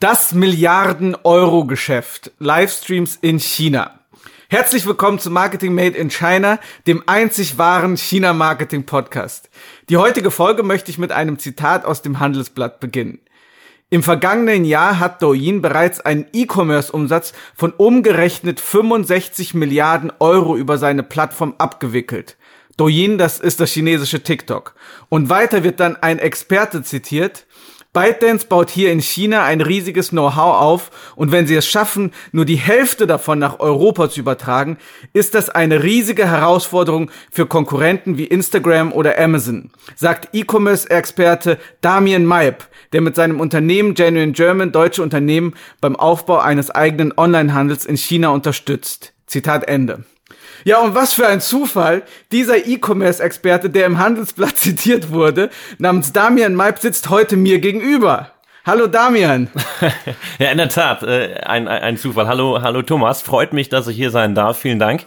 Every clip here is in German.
Das Milliarden-Euro-Geschäft. Livestreams in China. Herzlich willkommen zu Marketing Made in China, dem einzig wahren China-Marketing-Podcast. Die heutige Folge möchte ich mit einem Zitat aus dem Handelsblatt beginnen. Im vergangenen Jahr hat Douyin bereits einen E-Commerce-Umsatz von umgerechnet 65 Milliarden Euro über seine Plattform abgewickelt. Douyin, das ist das chinesische TikTok. Und weiter wird dann ein Experte zitiert, ByteDance baut hier in China ein riesiges Know-how auf und wenn sie es schaffen, nur die Hälfte davon nach Europa zu übertragen, ist das eine riesige Herausforderung für Konkurrenten wie Instagram oder Amazon, sagt E-Commerce-Experte Damien Maib, der mit seinem Unternehmen Genuine German deutsche Unternehmen beim Aufbau eines eigenen Onlinehandels in China unterstützt. Zitat Ende. Ja, und was für ein Zufall. Dieser E-Commerce-Experte, der im Handelsblatt zitiert wurde, namens Damian Maib, sitzt heute mir gegenüber. Hallo Damian. ja, in der Tat, äh, ein, ein Zufall. Hallo, hallo Thomas. Freut mich, dass ich hier sein darf. Vielen Dank.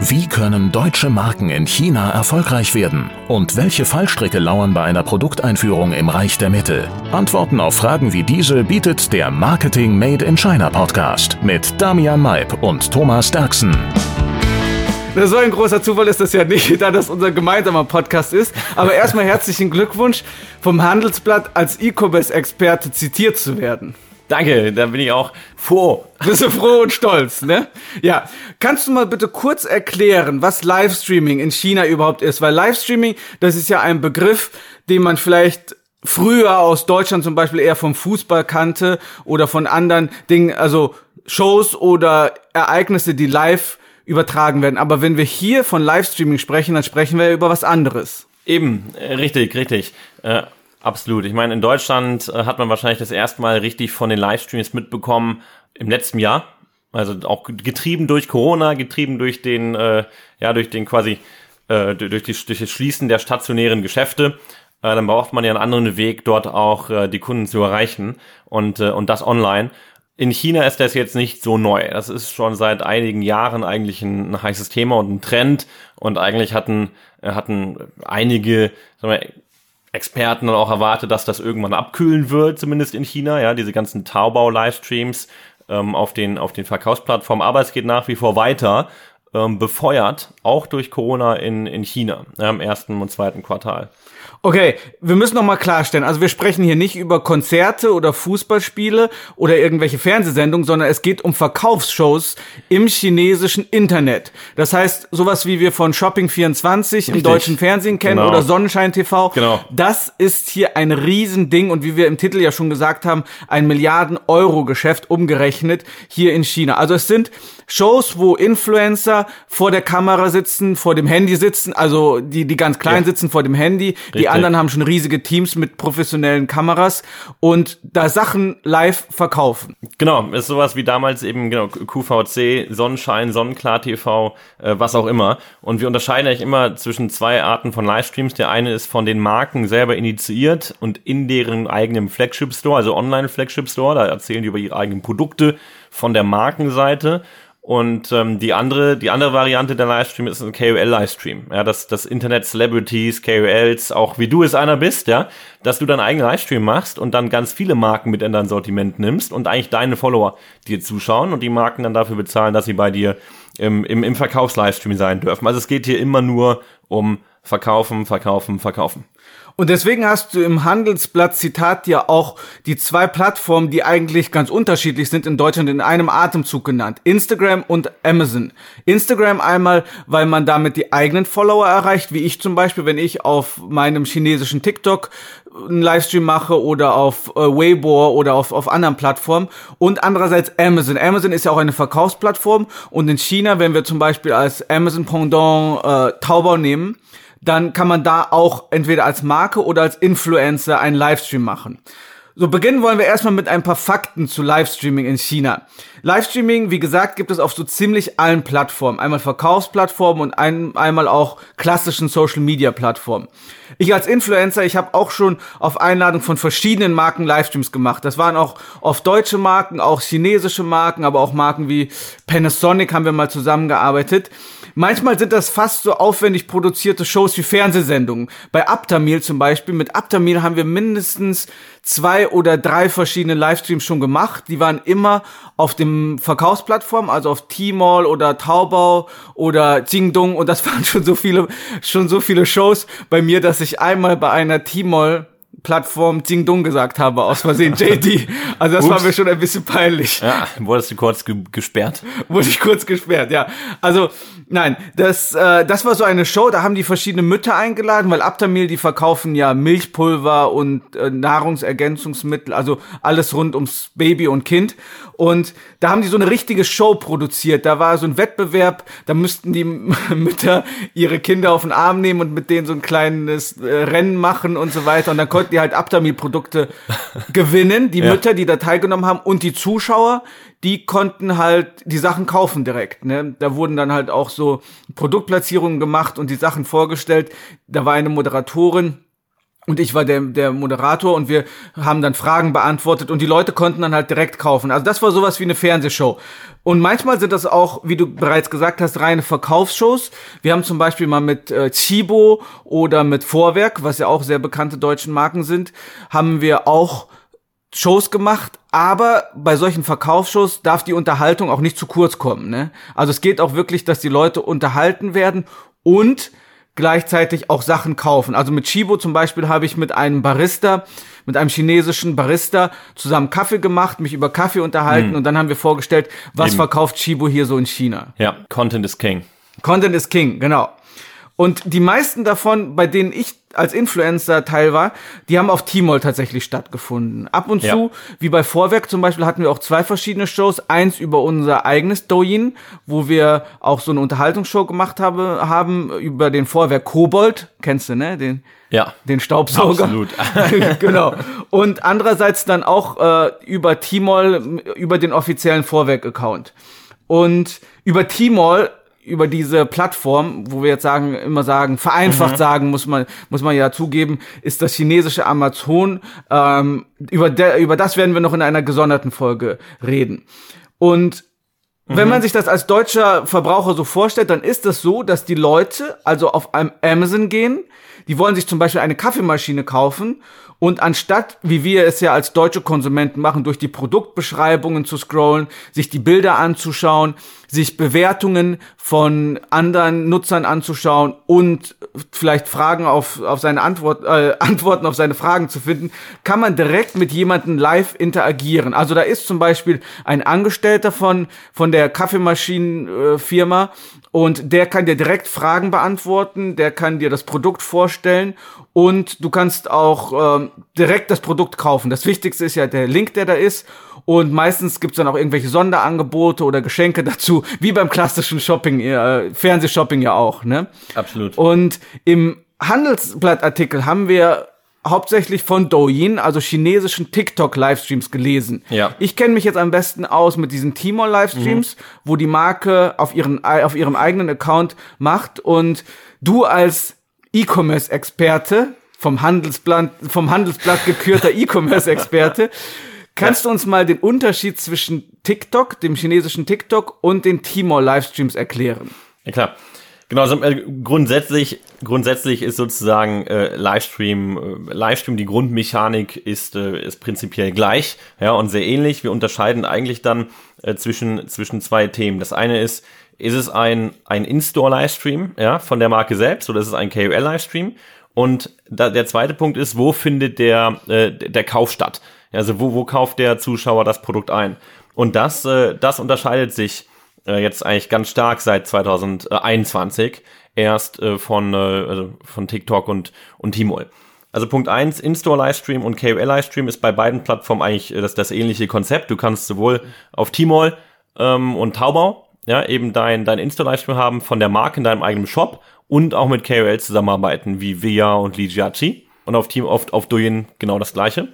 Wie können deutsche Marken in China erfolgreich werden? Und welche Fallstricke lauern bei einer Produkteinführung im Reich der Mitte? Antworten auf Fragen wie diese bietet der Marketing Made in China Podcast mit Damian Maib und Thomas Derksen. So ein großer Zufall ist das ja nicht, da das unser gemeinsamer Podcast ist. Aber erstmal herzlichen Glückwunsch, vom Handelsblatt als E-Commerce-Experte zitiert zu werden. Danke, da bin ich auch froh. Bist du froh und stolz, ne? Ja. Kannst du mal bitte kurz erklären, was Livestreaming in China überhaupt ist? Weil Livestreaming, das ist ja ein Begriff, den man vielleicht früher aus Deutschland zum Beispiel eher vom Fußball kannte oder von anderen Dingen, also Shows oder Ereignisse, die live übertragen werden. Aber wenn wir hier von Livestreaming sprechen, dann sprechen wir über was anderes. Eben, äh, richtig, richtig. Äh, absolut. Ich meine, in Deutschland äh, hat man wahrscheinlich das erste Mal richtig von den Livestreams mitbekommen im letzten Jahr. Also auch getrieben durch Corona, getrieben durch den, äh, ja, durch den quasi, äh, durch, die, durch das Schließen der stationären Geschäfte. Äh, dann braucht man ja einen anderen Weg, dort auch äh, die Kunden zu erreichen und, äh, und das online. In China ist das jetzt nicht so neu. Das ist schon seit einigen Jahren eigentlich ein, ein heißes Thema und ein Trend. Und eigentlich hatten, äh, hatten einige sagen wir, Experten auch erwartet, dass das irgendwann abkühlen wird, zumindest in China. Ja, diese ganzen Taobao-Livestreams ähm, auf den auf den Verkaufsplattformen. Aber es geht nach wie vor weiter, ähm, befeuert auch durch Corona in in China ja, im ersten und zweiten Quartal. Okay, wir müssen noch mal klarstellen. Also wir sprechen hier nicht über Konzerte oder Fußballspiele oder irgendwelche Fernsehsendungen, sondern es geht um Verkaufsshows im chinesischen Internet. Das heißt, sowas wie wir von Shopping24 Richtig. im deutschen Fernsehen kennen genau. oder Sonnenschein TV. Genau. Das ist hier ein Riesending und wie wir im Titel ja schon gesagt haben, ein Milliarden-Euro-Geschäft umgerechnet hier in China. Also es sind Shows, wo Influencer vor der Kamera sitzen, vor dem Handy sitzen, also die, die ganz klein ja. sitzen vor dem Handy, Richtig. die anderen haben schon riesige Teams mit professionellen Kameras und da Sachen live verkaufen. Genau, ist sowas wie damals eben genau QVC, Sonnenschein, Sonnenklar TV, äh, was auch immer. Und wir unterscheiden eigentlich immer zwischen zwei Arten von Livestreams. Der eine ist von den Marken selber initiiert und in deren eigenem Flagship Store, also Online Flagship Store, da erzählen die über ihre eigenen Produkte von der Markenseite. Und ähm, die andere, die andere Variante der Livestream ist ein KOL-Livestream. Ja, dass das Internet Celebrities, KOLs, auch wie du es einer bist, ja, dass du deinen eigenen Livestream machst und dann ganz viele Marken mit in dein Sortiment nimmst und eigentlich deine Follower dir zuschauen und die Marken dann dafür bezahlen, dass sie bei dir im, im, im Verkaufs-Livestream sein dürfen. Also es geht hier immer nur um Verkaufen, Verkaufen, Verkaufen. Und deswegen hast du im Handelsblatt Zitat ja auch die zwei Plattformen, die eigentlich ganz unterschiedlich sind in Deutschland in einem Atemzug genannt. Instagram und Amazon. Instagram einmal, weil man damit die eigenen Follower erreicht, wie ich zum Beispiel, wenn ich auf meinem chinesischen TikTok einen Livestream mache oder auf äh, Weibo oder auf, auf anderen Plattformen und andererseits Amazon. Amazon ist ja auch eine Verkaufsplattform und in China, wenn wir zum Beispiel als Amazon Pendant äh, Taobao nehmen, dann kann man da auch entweder als Marke oder als Influencer einen Livestream machen. So, beginnen wollen wir erstmal mit ein paar Fakten zu Livestreaming in China. Livestreaming, wie gesagt, gibt es auf so ziemlich allen Plattformen. Einmal Verkaufsplattformen und ein, einmal auch klassischen Social-Media-Plattformen. Ich als Influencer, ich habe auch schon auf Einladung von verschiedenen Marken Livestreams gemacht. Das waren auch oft deutsche Marken, auch chinesische Marken, aber auch Marken wie Panasonic haben wir mal zusammengearbeitet. Manchmal sind das fast so aufwendig produzierte Shows wie Fernsehsendungen. Bei Aptamil zum Beispiel. Mit Aptamil haben wir mindestens zwei oder drei verschiedene Livestreams schon gemacht. Die waren immer auf dem Verkaufsplattform, also auf Tmall oder Taobao oder Jingdong und das waren schon so viele, schon so viele Shows bei mir, dass ich einmal bei einer Tmall Plattform Ding Dong gesagt habe, aus Versehen JD. Also das Ups. war mir schon ein bisschen peinlich. Ja, wurdest du kurz ge gesperrt? Wurde ich kurz gesperrt, ja. Also nein, das äh, das war so eine Show, da haben die verschiedene Mütter eingeladen, weil Aptamil, die verkaufen ja Milchpulver und äh, Nahrungsergänzungsmittel, also alles rund ums Baby und Kind. Und da haben die so eine richtige Show produziert. Da war so ein Wettbewerb, da müssten die Mütter ihre Kinder auf den Arm nehmen und mit denen so ein kleines äh, Rennen machen und so weiter. Und dann konnten die halt Aptamil-Produkte gewinnen. Die ja. Mütter, die da teilgenommen haben und die Zuschauer, die konnten halt die Sachen kaufen direkt. Ne? Da wurden dann halt auch so Produktplatzierungen gemacht und die Sachen vorgestellt. Da war eine Moderatorin, und ich war der, der Moderator und wir haben dann Fragen beantwortet und die Leute konnten dann halt direkt kaufen. Also das war sowas wie eine Fernsehshow. Und manchmal sind das auch, wie du bereits gesagt hast, reine Verkaufsshows. Wir haben zum Beispiel mal mit äh, Chibo oder mit Vorwerk, was ja auch sehr bekannte deutschen Marken sind, haben wir auch Shows gemacht, aber bei solchen Verkaufsshows darf die Unterhaltung auch nicht zu kurz kommen. Ne? Also es geht auch wirklich, dass die Leute unterhalten werden und gleichzeitig auch Sachen kaufen. Also mit Chibo zum Beispiel habe ich mit einem Barista, mit einem chinesischen Barista zusammen Kaffee gemacht, mich über Kaffee unterhalten mhm. und dann haben wir vorgestellt, was Eben. verkauft Chibo hier so in China. Ja, Content is King. Content is King, genau. Und die meisten davon, bei denen ich als Influencer Teil war, die haben auf Tmall tatsächlich stattgefunden. Ab und ja. zu, wie bei Vorwerk zum Beispiel, hatten wir auch zwei verschiedene Shows. Eins über unser eigenes Douyin, wo wir auch so eine Unterhaltungsshow gemacht habe, haben über den Vorwerk Kobold. Kennst du, ne? Den, ja. Den Staubsauger. Absolut. genau. Und andererseits dann auch äh, über Tmall, über den offiziellen Vorwerk-Account. Und über Tmall über diese Plattform, wo wir jetzt sagen, immer sagen, vereinfacht mhm. sagen, muss man, muss man ja zugeben, ist das chinesische Amazon. Ähm, über, der, über das werden wir noch in einer gesonderten Folge reden. Und wenn mhm. man sich das als deutscher Verbraucher so vorstellt, dann ist es so, dass die Leute also auf Amazon gehen, die wollen sich zum Beispiel eine Kaffeemaschine kaufen und anstatt, wie wir es ja als deutsche Konsumenten machen, durch die Produktbeschreibungen zu scrollen, sich die Bilder anzuschauen, sich Bewertungen von anderen Nutzern anzuschauen und vielleicht Fragen auf, auf seine Antwort, äh, Antworten auf seine Fragen zu finden, kann man direkt mit jemandem live interagieren. Also da ist zum Beispiel ein Angestellter von, von der Kaffeemaschinenfirma und der kann dir direkt Fragen beantworten, der kann dir das Produkt vorstellen und du kannst auch ähm, direkt das Produkt kaufen. Das Wichtigste ist ja der Link, der da ist. Und meistens gibt's dann auch irgendwelche Sonderangebote oder Geschenke dazu, wie beim klassischen Shopping, äh, Fernsehshopping ja auch. Ne? Absolut. Und im Handelsblattartikel haben wir hauptsächlich von Douyin, also chinesischen TikTok-Livestreams gelesen. Ja. Ich kenne mich jetzt am besten aus mit diesen Timor-Livestreams, mhm. wo die Marke auf, ihren, auf ihrem eigenen Account macht und du als E-Commerce-Experte, vom Handelsblatt, vom Handelsblatt gekürter E-Commerce-Experte, kannst du uns mal den Unterschied zwischen TikTok, dem chinesischen TikTok und den Timor-Livestreams erklären? Ja, klar. Genau, also, äh, grundsätzlich, grundsätzlich ist sozusagen äh, Livestream, äh, Livestream, die Grundmechanik ist, äh, ist prinzipiell gleich, ja, und sehr ähnlich. Wir unterscheiden eigentlich dann äh, zwischen, zwischen zwei Themen. Das eine ist, ist es ein, ein In-Store-Livestream, ja, von der Marke selbst, oder ist es ein KOL-Livestream? Und da, der zweite Punkt ist, wo findet der, äh, der Kauf statt? Also wo, wo kauft der Zuschauer das Produkt ein? Und das, äh, das unterscheidet sich äh, jetzt eigentlich ganz stark seit 2021 erst äh, von, äh, also von TikTok und, und Tmall. Also Punkt eins In-Store-Livestream und KOL-Livestream ist bei beiden Plattformen eigentlich äh, das, das ähnliche Konzept. Du kannst sowohl auf Tmall ähm, und Taobao ja, eben dein, dein Insta-Livestream haben von der Marke in deinem eigenen Shop und auch mit KOL zusammenarbeiten, wie Via und Li Jiaqi. Und auf Team, auf, auf Douyin genau das Gleiche.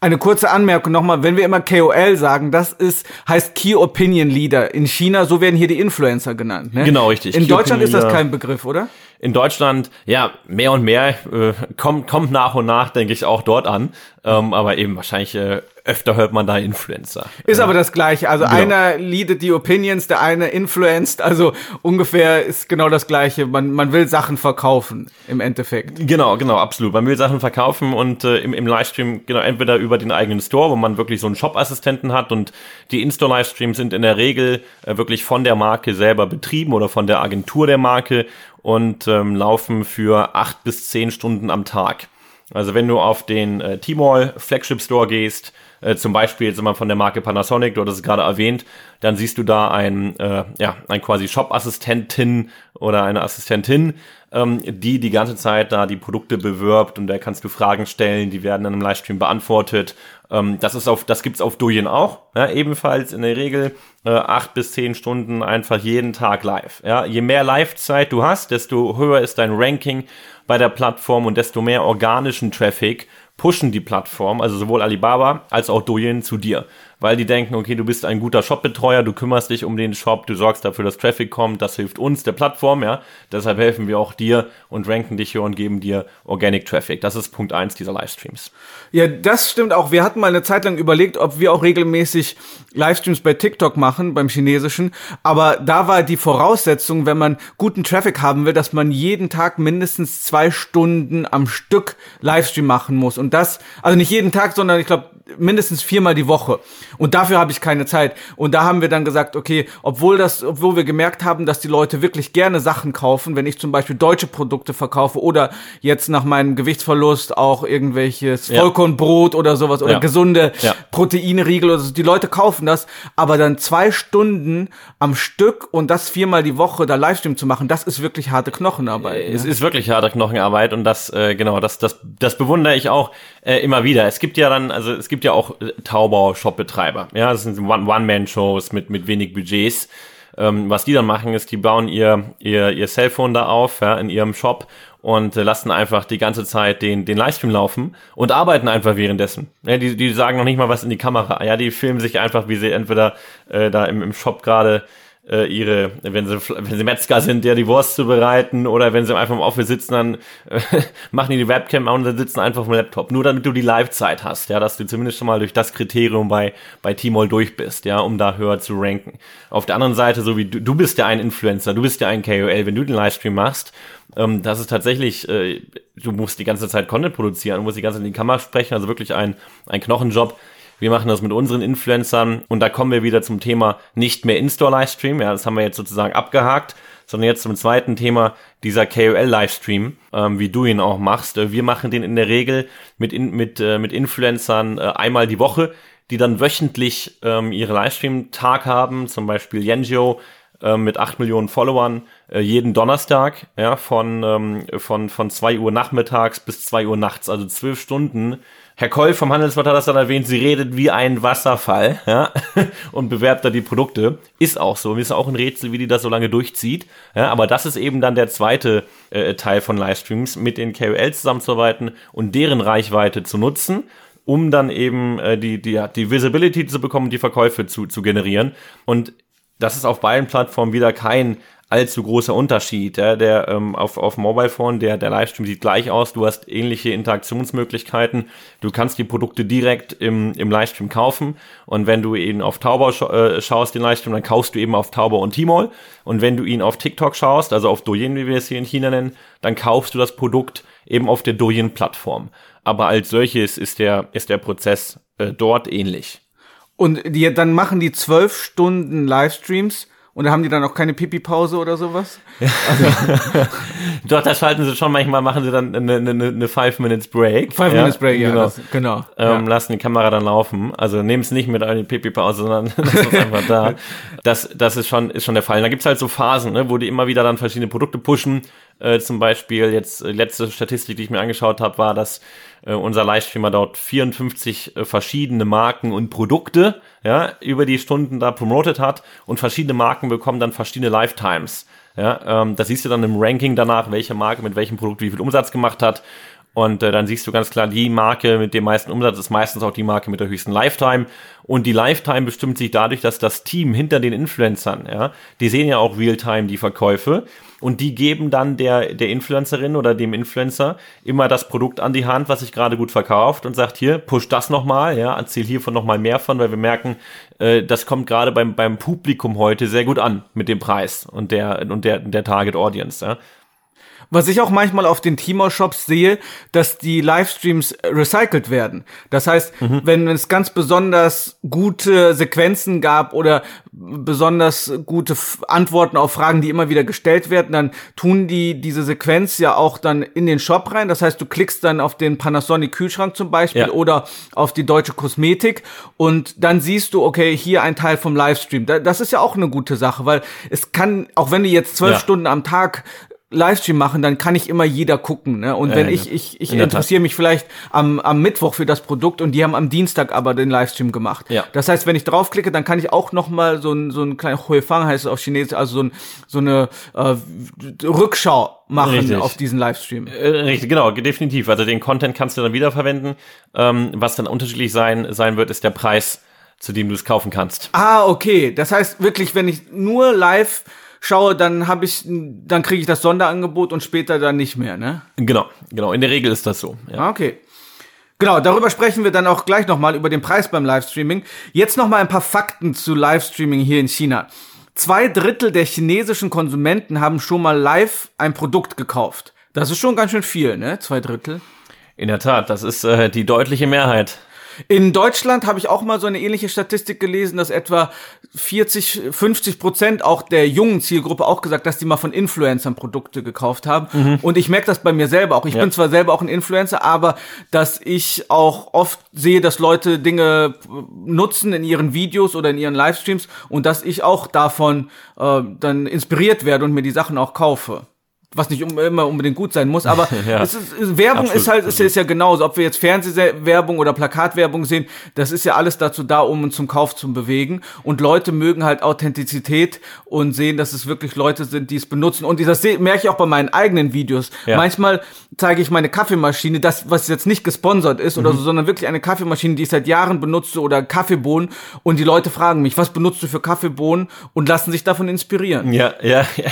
Eine kurze Anmerkung nochmal, wenn wir immer KOL sagen, das ist, heißt Key Opinion Leader. In China, so werden hier die Influencer genannt. Ne? Genau, richtig. In Key Deutschland ist das kein Begriff, oder? In Deutschland, ja, mehr und mehr, äh, kommt, kommt nach und nach, denke ich, auch dort an. Ähm, aber eben wahrscheinlich äh, öfter hört man da Influencer. Ist aber das Gleiche. Also Genau. einer leadet die Opinions, der eine influenced. Also ungefähr ist genau das Gleiche. Man, man will Sachen verkaufen im Endeffekt. Genau, genau, absolut. Man will Sachen verkaufen und äh, im, im Livestream, genau, entweder über den eigenen Store, wo man wirklich so einen Shop-Assistenten hat und die In-Store-Livestreams sind in der Regel äh, wirklich von der Marke selber betrieben oder von der Agentur der Marke und ähm, laufen für acht bis zehn Stunden am Tag. Also wenn du auf den äh, T-Mall Flagship Store gehst, äh, zum Beispiel jetzt immer von der Marke Panasonic, du hattest es gerade erwähnt, dann siehst du da ein, äh, ja, ein quasi Shop-Assistentin oder eine Assistentin, ähm, die die ganze Zeit da die Produkte bewirbt und da kannst du Fragen stellen, die werden dann im Livestream beantwortet. Ähm, das ist auf, das gibt's auf Douyin auch, ja, ebenfalls in der Regel äh, acht bis zehn Stunden einfach jeden Tag live. Ja, je mehr Live-Zeit du hast, desto höher ist dein Ranking bei der Plattform und desto mehr organischen Traffic pushen die Plattform, also sowohl Alibaba als auch Douyin zu dir, weil die denken, okay, du bist ein guter Shopbetreuer, du kümmerst dich um den Shop, du sorgst dafür, dass Traffic kommt, das hilft uns, der Plattform, ja, deshalb helfen wir auch dir und ranken dich hier und geben dir Organic Traffic. Das ist Punkt eins dieser Livestreams. Ja, das stimmt auch. Wir hatten mal eine Zeit lang überlegt, ob wir auch regelmäßig Livestreams bei TikTok machen, beim chinesischen. Aber da war die Voraussetzung, wenn man guten Traffic haben will, dass man jeden Tag mindestens zwei Stunden am Stück Livestream machen muss. Und das, also nicht jeden Tag, sondern ich glaube mindestens viermal die Woche. Und dafür habe ich keine Zeit. Und da haben wir dann gesagt, okay, obwohl das, obwohl wir gemerkt haben, dass die Leute wirklich gerne Sachen kaufen, wenn ich zum Beispiel deutsche Produkte verkaufe oder jetzt nach meinem Gewichtsverlust auch irgendwelches Ja. Vollkornbrot oder sowas oder Ja. gesunde Ja. Proteinriegel oder so. Die Leute kaufen das, aber dann zwei Stunden am Stück und das viermal die Woche da Livestream zu machen, das ist wirklich harte Knochenarbeit. Es ist wirklich harte Knochenarbeit und das, äh, genau, das, das, das bewundere ich auch äh, immer wieder. Es gibt ja dann, also es gibt ja auch äh, Taubau-Shop-Betreiber. Ja, das sind One- One-Man-Shows mit, mit wenig Budgets. Ähm, was die dann machen, ist, die bauen ihr, ihr, ihr Cellphone da auf, ja, in ihrem Shop und äh, lassen einfach die ganze Zeit den, den Livestream laufen und arbeiten einfach währenddessen. Ja, die, die sagen noch nicht mal was in die Kamera. Ja, die filmen sich einfach, wie sie entweder äh, da im, im Shop gerade äh, ihre, wenn sie, wenn sie Metzger sind, ja die Wurst zu bereiten oder wenn sie einfach im Office sitzen, dann äh, machen die die Webcam an und dann sitzen einfach vom Laptop. Nur damit du die Live-Zeit hast, ja, dass du zumindest schon mal durch das Kriterium bei, bei T-Mall durch bist, ja, um da höher zu ranken. Auf der anderen Seite, so wie du, du bist ja ein Influencer, du bist ja ein KOL, wenn du den Livestream machst, ähm, das ist tatsächlich, äh, du musst die ganze Zeit Content produzieren, du musst die ganze Zeit in die Kamera sprechen, also wirklich ein, ein Knochenjob. Wir machen das mit unseren Influencern und da kommen wir wieder zum Thema nicht mehr In-Store-Livestream. Ja, das haben wir jetzt sozusagen abgehakt, sondern jetzt zum zweiten Thema dieser KOL-Livestream, ähm, wie du ihn auch machst. Äh, Wir machen den in der Regel mit, in, mit, äh, mit Influencern äh, einmal die Woche, die dann wöchentlich ähm, ihre Livestream-Tag haben, zum Beispiel Yenjo äh, mit 8 Millionen Followern äh, jeden Donnerstag, ja, von, ähm, von, von 2 Uhr nachmittags bis 2 Uhr nachts, also 12 Stunden. Herr Koll vom Handelsblatt hat das dann erwähnt, sie redet wie ein Wasserfall, ja, und bewerbt da die Produkte. Ist auch so. Mir ist auch ein Rätsel, wie die das so lange durchzieht. Ja, aber das ist eben dann der zweite äh, Teil von Livestreams, mit den KOLs zusammenzuarbeiten und deren Reichweite zu nutzen um dann eben äh, die, die, die Visibility zu bekommen, die Verkäufe zu, zu generieren. Und das ist auf beiden Plattformen wieder kein allzu großer Unterschied. Ja, der ähm, auf, auf Mobile Phone, der, der Livestream sieht gleich aus, du hast ähnliche Interaktionsmöglichkeiten, du kannst die Produkte direkt im, im Livestream kaufen und wenn du ihn auf Taobao scha äh, schaust, den Livestream, dann kaufst du eben auf Taobao und Tmall und wenn du ihn auf TikTok schaust, also auf Douyin, wie wir es hier in China nennen, dann kaufst du das Produkt eben auf der Douyin-Plattform. Aber als solches ist der, ist der Prozess äh, dort ähnlich. Und die, dann machen die zwölf Stunden Livestreams und da haben die dann auch keine Pipi-Pause oder sowas? Doch, da schalten sie schon manchmal, machen sie dann eine, eine, eine Five Minutes Break. Five ja, Minutes Break, ja, genau. das, genau. Ähm, ja. Lassen die Kamera dann laufen. Also nehmen es nicht mit eine Pipi-Pause, sondern lassen es einfach da. Das, das ist schon, ist schon der Fall. Und da gibt's halt so Phasen, ne, wo die immer wieder dann verschiedene Produkte pushen. Äh, zum Beispiel jetzt äh, letzte Statistik, die ich mir angeschaut habe, war, dass äh, unser Livestreamer dort 54 äh, verschiedene Marken und Produkte ja, über die Stunden da promotet hat und verschiedene Marken bekommen dann verschiedene Lifetimes. Ja, ähm, das siehst du dann im Ranking danach, welche Marke mit welchem Produkt wie viel Umsatz gemacht hat. Und äh, dann siehst du ganz klar, die Marke mit dem meisten Umsatz ist meistens auch die Marke mit der höchsten Lifetime. Und die Lifetime bestimmt sich dadurch, dass das Team hinter den Influencern, ja, die sehen ja auch Realtime die Verkäufe und die geben dann der, der Influencerin oder dem Influencer immer das Produkt an die Hand, was sich gerade gut verkauft und sagt hier, push das nochmal, ja, erzähl hiervon nochmal mehr von, weil wir merken, äh, das kommt gerade beim, beim Publikum heute sehr gut an mit dem Preis und der, und der, der Target Audience, ja. Was ich auch manchmal auf den Timo-Shops sehe, dass die Livestreams recycelt werden. Das heißt, mhm. wenn es ganz besonders gute Sequenzen gab oder besonders gute Antworten auf Fragen, die immer wieder gestellt werden, dann tun die diese Sequenz ja auch dann in den Shop rein. Das heißt, du klickst dann auf den Panasonic Kühlschrank zum Beispiel ja. oder auf die deutsche Kosmetik und dann siehst du, okay, hier ein Teil vom Livestream. Das ist ja auch eine gute Sache, weil es kann, auch wenn du jetzt zwölf ja. Stunden am Tag Livestream machen, dann kann ich immer jeder gucken. Ne? Und wenn ja, ich, ich, ich interessiere mich vielleicht am, am Mittwoch für das Produkt und die haben am Dienstag aber den Livestream gemacht. Ja. Das heißt, wenn ich draufklicke, dann kann ich auch noch mal so ein, so ein kleiner Huifang heißt es auf Chinesisch, also so, ein, so eine äh, Rückschau machen Richtig. auf diesen Livestream. Äh, richtig, genau, definitiv. Also den Content kannst du dann wiederverwenden. Ähm, was dann unterschiedlich sein, sein wird, ist der Preis, zu dem du es kaufen kannst. Ah, okay. Das heißt wirklich, wenn ich nur live schaue, dann habe ich, dann kriege ich das Sonderangebot und später dann nicht mehr, ne? Genau, genau. In der Regel ist das so. Ja. Ah, okay. Genau, darüber sprechen wir dann auch gleich nochmal über den Preis beim Livestreaming. Jetzt nochmal ein paar Fakten zu Livestreaming hier in China. Zwei Drittel der chinesischen Konsumenten haben schon mal live ein Produkt gekauft. Das ist schon ganz schön viel, ne? Zwei Drittel. In der Tat, das ist äh, die deutliche Mehrheit. In Deutschland habe ich auch mal so eine ähnliche Statistik gelesen, dass etwa 40, 50 Prozent auch der jungen Zielgruppe auch gesagt, dass die mal von Influencern Produkte gekauft haben. Mhm. Und ich merke das bei mir selber auch. Ich ja. bin zwar selber auch ein Influencer, aber dass ich auch oft sehe, dass Leute Dinge nutzen in ihren Videos oder in ihren Livestreams und dass ich auch davon äh, dann inspiriert werde und mir die Sachen auch kaufe was nicht immer unbedingt gut sein muss, aber ja, ist, Werbung absolut, ist halt ist, ist ja genauso, ob wir jetzt Fernsehwerbung oder Plakatwerbung sehen, das ist ja alles dazu da, um uns zum Kauf zu bewegen und Leute mögen halt Authentizität und sehen, dass es wirklich Leute sind, die es benutzen und das merke ich auch bei meinen eigenen Videos. Ja. Manchmal zeige ich meine Kaffeemaschine, das was jetzt nicht gesponsert ist mhm. oder so, sondern wirklich eine Kaffeemaschine, die ich seit Jahren benutze oder Kaffeebohnen und die Leute fragen mich, was benutzt du für Kaffeebohnen und lassen sich davon inspirieren. Ja, ja, ja.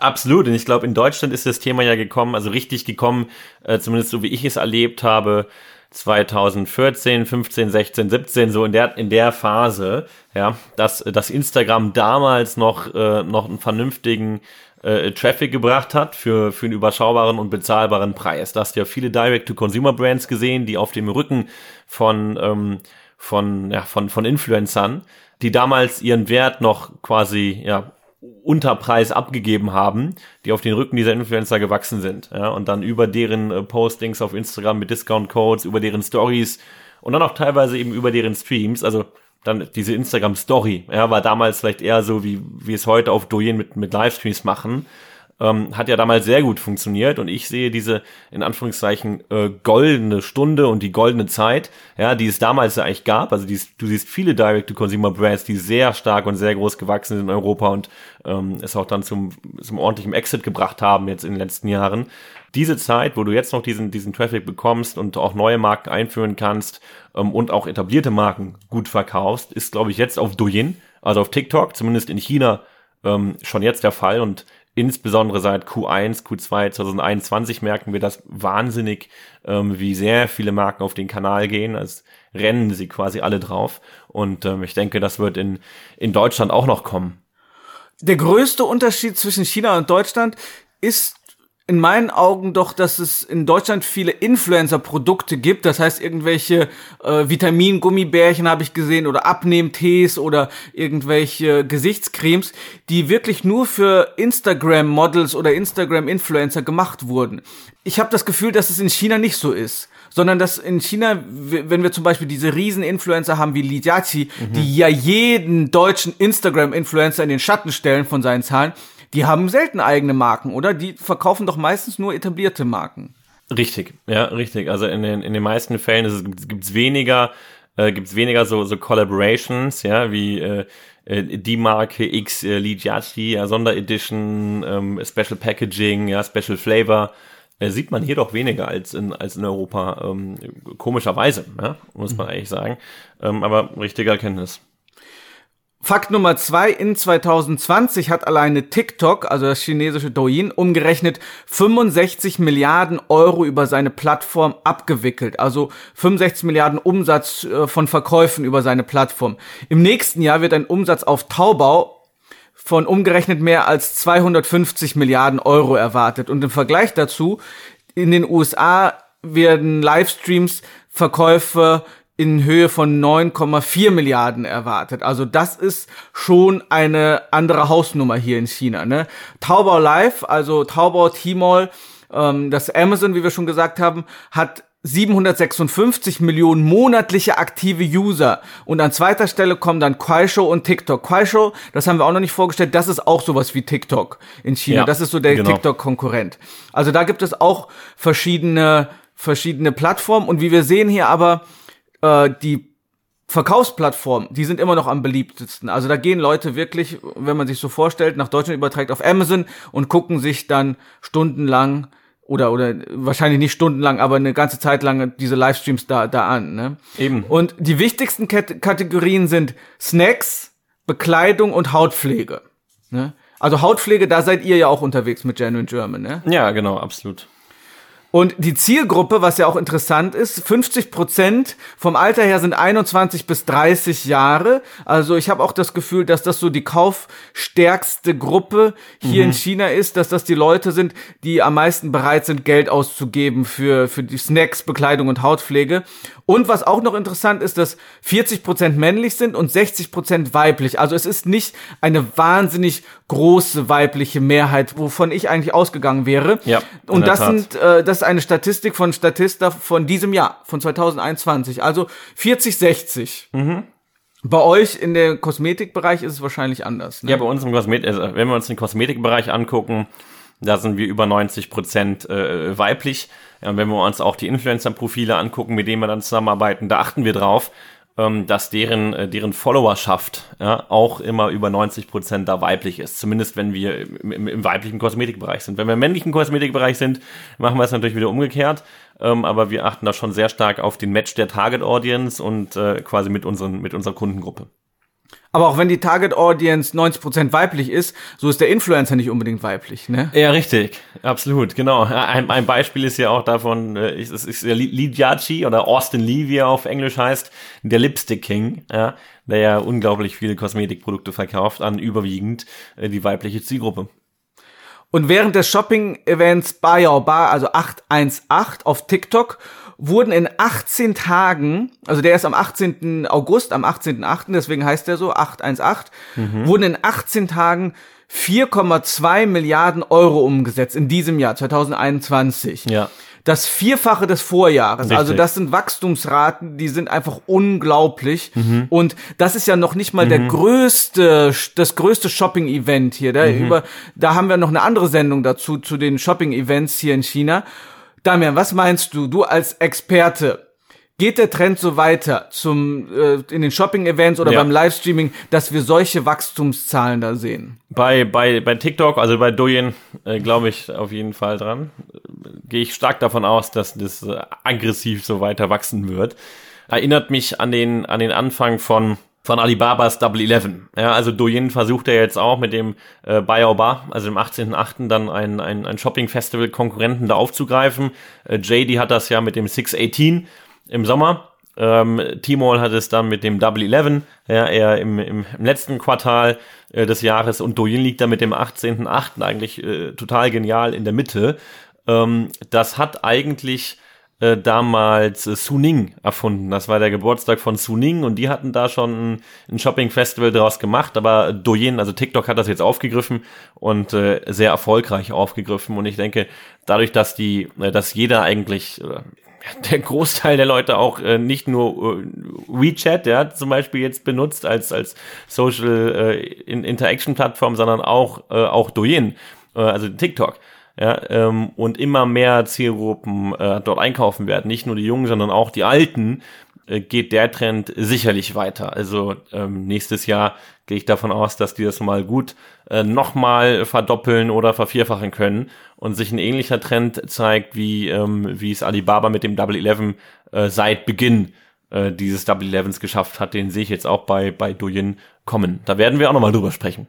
Absolut. Und ich glaube, in Deutschland ist das Thema ja gekommen, also richtig gekommen, äh, zumindest so wie ich es erlebt habe, 2014, 15, 16, 17, so in der, in der Phase, ja, dass, dass Instagram damals noch, äh, noch einen vernünftigen äh, Traffic gebracht hat für, für einen überschaubaren und bezahlbaren Preis. Da hast du ja viele Direct-to-Consumer-Brands gesehen, die auf dem Rücken von, ähm, von, ja, von, von Influencern, die damals ihren Wert noch quasi, ja, Unterpreis abgegeben haben, die auf den Rücken dieser Influencer gewachsen sind. Ja, und dann über deren äh, Postings auf Instagram mit Discount-Codes, über deren Stories und dann auch teilweise eben über deren Streams. Also dann diese Instagram-Story, ja, war damals vielleicht eher so, wie, wie es heute auf Douyin mit, mit Livestreams machen ähm, hat ja damals sehr gut funktioniert und ich sehe diese in Anführungszeichen äh, goldene Stunde und die goldene Zeit, ja, die es damals ja eigentlich gab. Also die, du siehst viele Direct-to-Consumer-Brands, die sehr stark und sehr groß gewachsen sind in Europa und ähm, es auch dann zum, zum ordentlichen Exit gebracht haben jetzt in den letzten Jahren. Diese Zeit, wo du jetzt noch diesen, diesen Traffic bekommst und auch neue Marken einführen kannst ähm, und auch etablierte Marken gut verkaufst, ist, glaube ich, jetzt auf Douyin, also auf TikTok, zumindest in China, ähm, schon jetzt der Fall und insbesondere seit Q1, Q2 2021 merken wir das wahnsinnig, ähm, wie sehr viele Marken auf den Kanal gehen. als rennen sie quasi alle drauf. Und ähm, ich denke, das wird in, in Deutschland auch noch kommen. Der größte Unterschied zwischen China und Deutschland ist in meinen Augen doch, dass es in Deutschland viele Influencer-Produkte gibt. Das heißt, irgendwelche äh, Vitamin-Gummibärchen habe ich gesehen oder Abnehmtees oder irgendwelche Gesichtscremes, die wirklich nur für Instagram-Models oder Instagram-Influencer gemacht wurden. Ich habe das Gefühl, dass es in China nicht so ist sondern dass in China, wenn wir zum Beispiel diese riesen Influencer haben wie Li Jiaqi, mhm. die ja jeden deutschen Instagram-Influencer in den Schatten stellen von seinen Zahlen, die haben selten eigene Marken, oder? Die verkaufen doch meistens nur etablierte Marken. Richtig, ja, richtig. Also in den, in den meisten Fällen ist es, gibt's weniger, äh, gibt's weniger so, so Collaborations, ja, wie äh, äh die Marke X äh, Li Jiaqi, ja, Sonderedition, ähm, Special Packaging, ja, Special Flavor. äh, sieht man hier doch weniger als in, als in Europa, ähm, komischerweise, ja, muss man eigentlich sagen. Ähm, aber richtige Erkenntnis. Fakt Nummer zwei, in 2020 hat alleine TikTok, also das chinesische Douyin, umgerechnet 65 Milliarden Euro über seine Plattform abgewickelt. Also 65 Milliarden Umsatz äh, von Verkäufen über seine Plattform. Im nächsten Jahr wird ein Umsatz auf Taobao von umgerechnet mehr als 250 Milliarden Euro erwartet. Und im Vergleich dazu, in den USA werden Livestreams Verkäufe in Höhe von 9,4 Milliarden erwartet. Also das ist schon eine andere Hausnummer hier in China. Ne? Taobao Live, also Taobao Tmall, ähm, das Amazon, wie wir schon gesagt haben, hat 756 Millionen monatliche aktive User. Und an zweiter Stelle kommen dann Kuaishou und TikTok. Kuaishou, das haben wir auch noch nicht vorgestellt, das ist auch sowas wie TikTok in China. Ja, das ist so der genau. TikTok-Konkurrent. Also da gibt es auch verschiedene, verschiedene Plattformen. Und wie wir sehen hier aber, äh, die Verkaufsplattformen, die sind immer noch am beliebtesten. Also da gehen Leute wirklich, wenn man sich so vorstellt, nach Deutschland überträgt auf Amazon und gucken sich dann stundenlang oder oder wahrscheinlich nicht stundenlang, aber eine ganze Zeit lang diese Livestreams da da an. Ne? Eben. Und die wichtigsten Kat Kategorien sind Snacks, Bekleidung und Hautpflege. Ne? Also Hautpflege, da seid ihr ja auch unterwegs mit Genuine German, ne? Ja, genau, absolut. Und die Zielgruppe, was ja auch interessant ist, 50 Prozent vom Alter her sind 21 bis 30 Jahre. Also ich habe auch das Gefühl, dass das so die kaufstärkste Gruppe hier mhm. in China ist, dass das die Leute sind, die am meisten bereit sind, Geld auszugeben für, für die Snacks, Bekleidung und Hautpflege. Und was auch noch interessant ist, dass 40 Prozent männlich sind und 60 Prozent weiblich. Also es ist nicht eine wahnsinnig große weibliche Mehrheit, wovon ich eigentlich ausgegangen wäre. Ja, und das Tat. sind, äh, das ist eine Statistik von Statista von diesem Jahr, von 2021. Also 40, 60. Mhm. Bei euch in der Kosmetikbereich ist es wahrscheinlich anders. Ne? Ja, bei uns im Kosmetik, also wenn wir uns den Kosmetikbereich angucken, da sind wir über 90 Prozent äh, weiblich. Und wenn wir uns auch die Influencer-Profile angucken, mit denen wir dann zusammenarbeiten, da achten wir drauf, ähm, dass deren, äh, deren Followerschaft ja, auch immer über 90 Prozent da weiblich ist. Zumindest wenn wir im, im, im, weiblichen Kosmetikbereich sind. Wenn wir im männlichen Kosmetikbereich sind, machen wir es natürlich wieder umgekehrt. Ähm, aber wir achten da schon sehr stark auf den Match der Target Audience und äh, quasi mit, unseren, mit unserer Kundengruppe. Aber auch wenn die Target Audience 90% weiblich ist, so ist der Influencer nicht unbedingt weiblich, ne? Ja, richtig. Absolut, genau. Ein, ein Beispiel ist ja auch davon, äh, es ist, ist Lee Diachi oder Austin Lee, wie er auf Englisch heißt, der Lipstick King, ja, der ja unglaublich viele Kosmetikprodukte verkauft an überwiegend äh, die weibliche Zielgruppe. Und während des Shopping-Events Bayao Bar, also 818 auf TikTok, wurden in 18 Tagen, also der ist am 18. August, am 18.8., deswegen heißt der so, 818, mhm. wurden in 18 Tagen 4,2 Milliarden Euro umgesetzt in diesem Jahr, 2021. Ja. Das Vierfache des Vorjahres. Richtig. Also das sind Wachstumsraten, die sind einfach unglaublich. Mhm. Und das ist ja noch nicht mal mhm. der größte, das größte Shopping-Event hier. Da, mhm. über, da haben wir noch eine andere Sendung dazu, zu den Shopping-Events hier in China. Damian, was meinst du, du als Experte? Geht der Trend so weiter zum äh, in den Shopping-Events oder ja. beim Livestreaming, dass wir solche Wachstumszahlen da sehen? Bei bei bei TikTok, also bei Douyin, äh, glaube ich auf jeden Fall dran. Gehe ich stark davon aus, dass das äh, aggressiv so weiter wachsen wird. Erinnert mich an den an den Anfang von von Alibabas Double Eleven. Ja, also Douyin versucht ja jetzt auch mit dem äh, Baobab, also dem 18.8. dann ein, ein, ein Shopping-Festival-Konkurrenten da aufzugreifen. Äh, JD hat das ja mit dem 618 im Sommer. Ähm, Tmall hat es dann mit dem Double Eleven, ja, eher im, im, im letzten Quartal äh, des Jahres und Douyin liegt da mit dem 18.8. eigentlich äh, total genial in der Mitte. Ähm, das hat eigentlich äh, damals äh, Suning erfunden. Das war der Geburtstag von Suning und die hatten da schon ein, ein Shopping-Festival draus gemacht, aber Douyin, also TikTok hat das jetzt aufgegriffen und äh, sehr erfolgreich aufgegriffen und ich denke, dadurch, dass die, äh, dass jeder eigentlich äh, der Großteil der Leute auch äh, nicht nur äh, WeChat, ja, zum Beispiel jetzt benutzt als als Social äh, Interaction Plattform, sondern auch äh, auch Douyin, äh, also TikTok ja, ähm, und immer mehr Zielgruppen äh, dort einkaufen werden. Nicht nur die Jungen, sondern auch die Alten geht der Trend sicherlich weiter. Also ähm, nächstes Jahr gehe ich davon aus, dass die das mal gut äh, nochmal verdoppeln oder vervierfachen können und sich ein ähnlicher Trend zeigt, wie, ähm, wie es Alibaba mit dem Double Eleven äh, seit Beginn äh, dieses Double Elevens geschafft hat. Den sehe ich jetzt auch bei, bei Douyin kommen. Da werden wir auch nochmal drüber sprechen.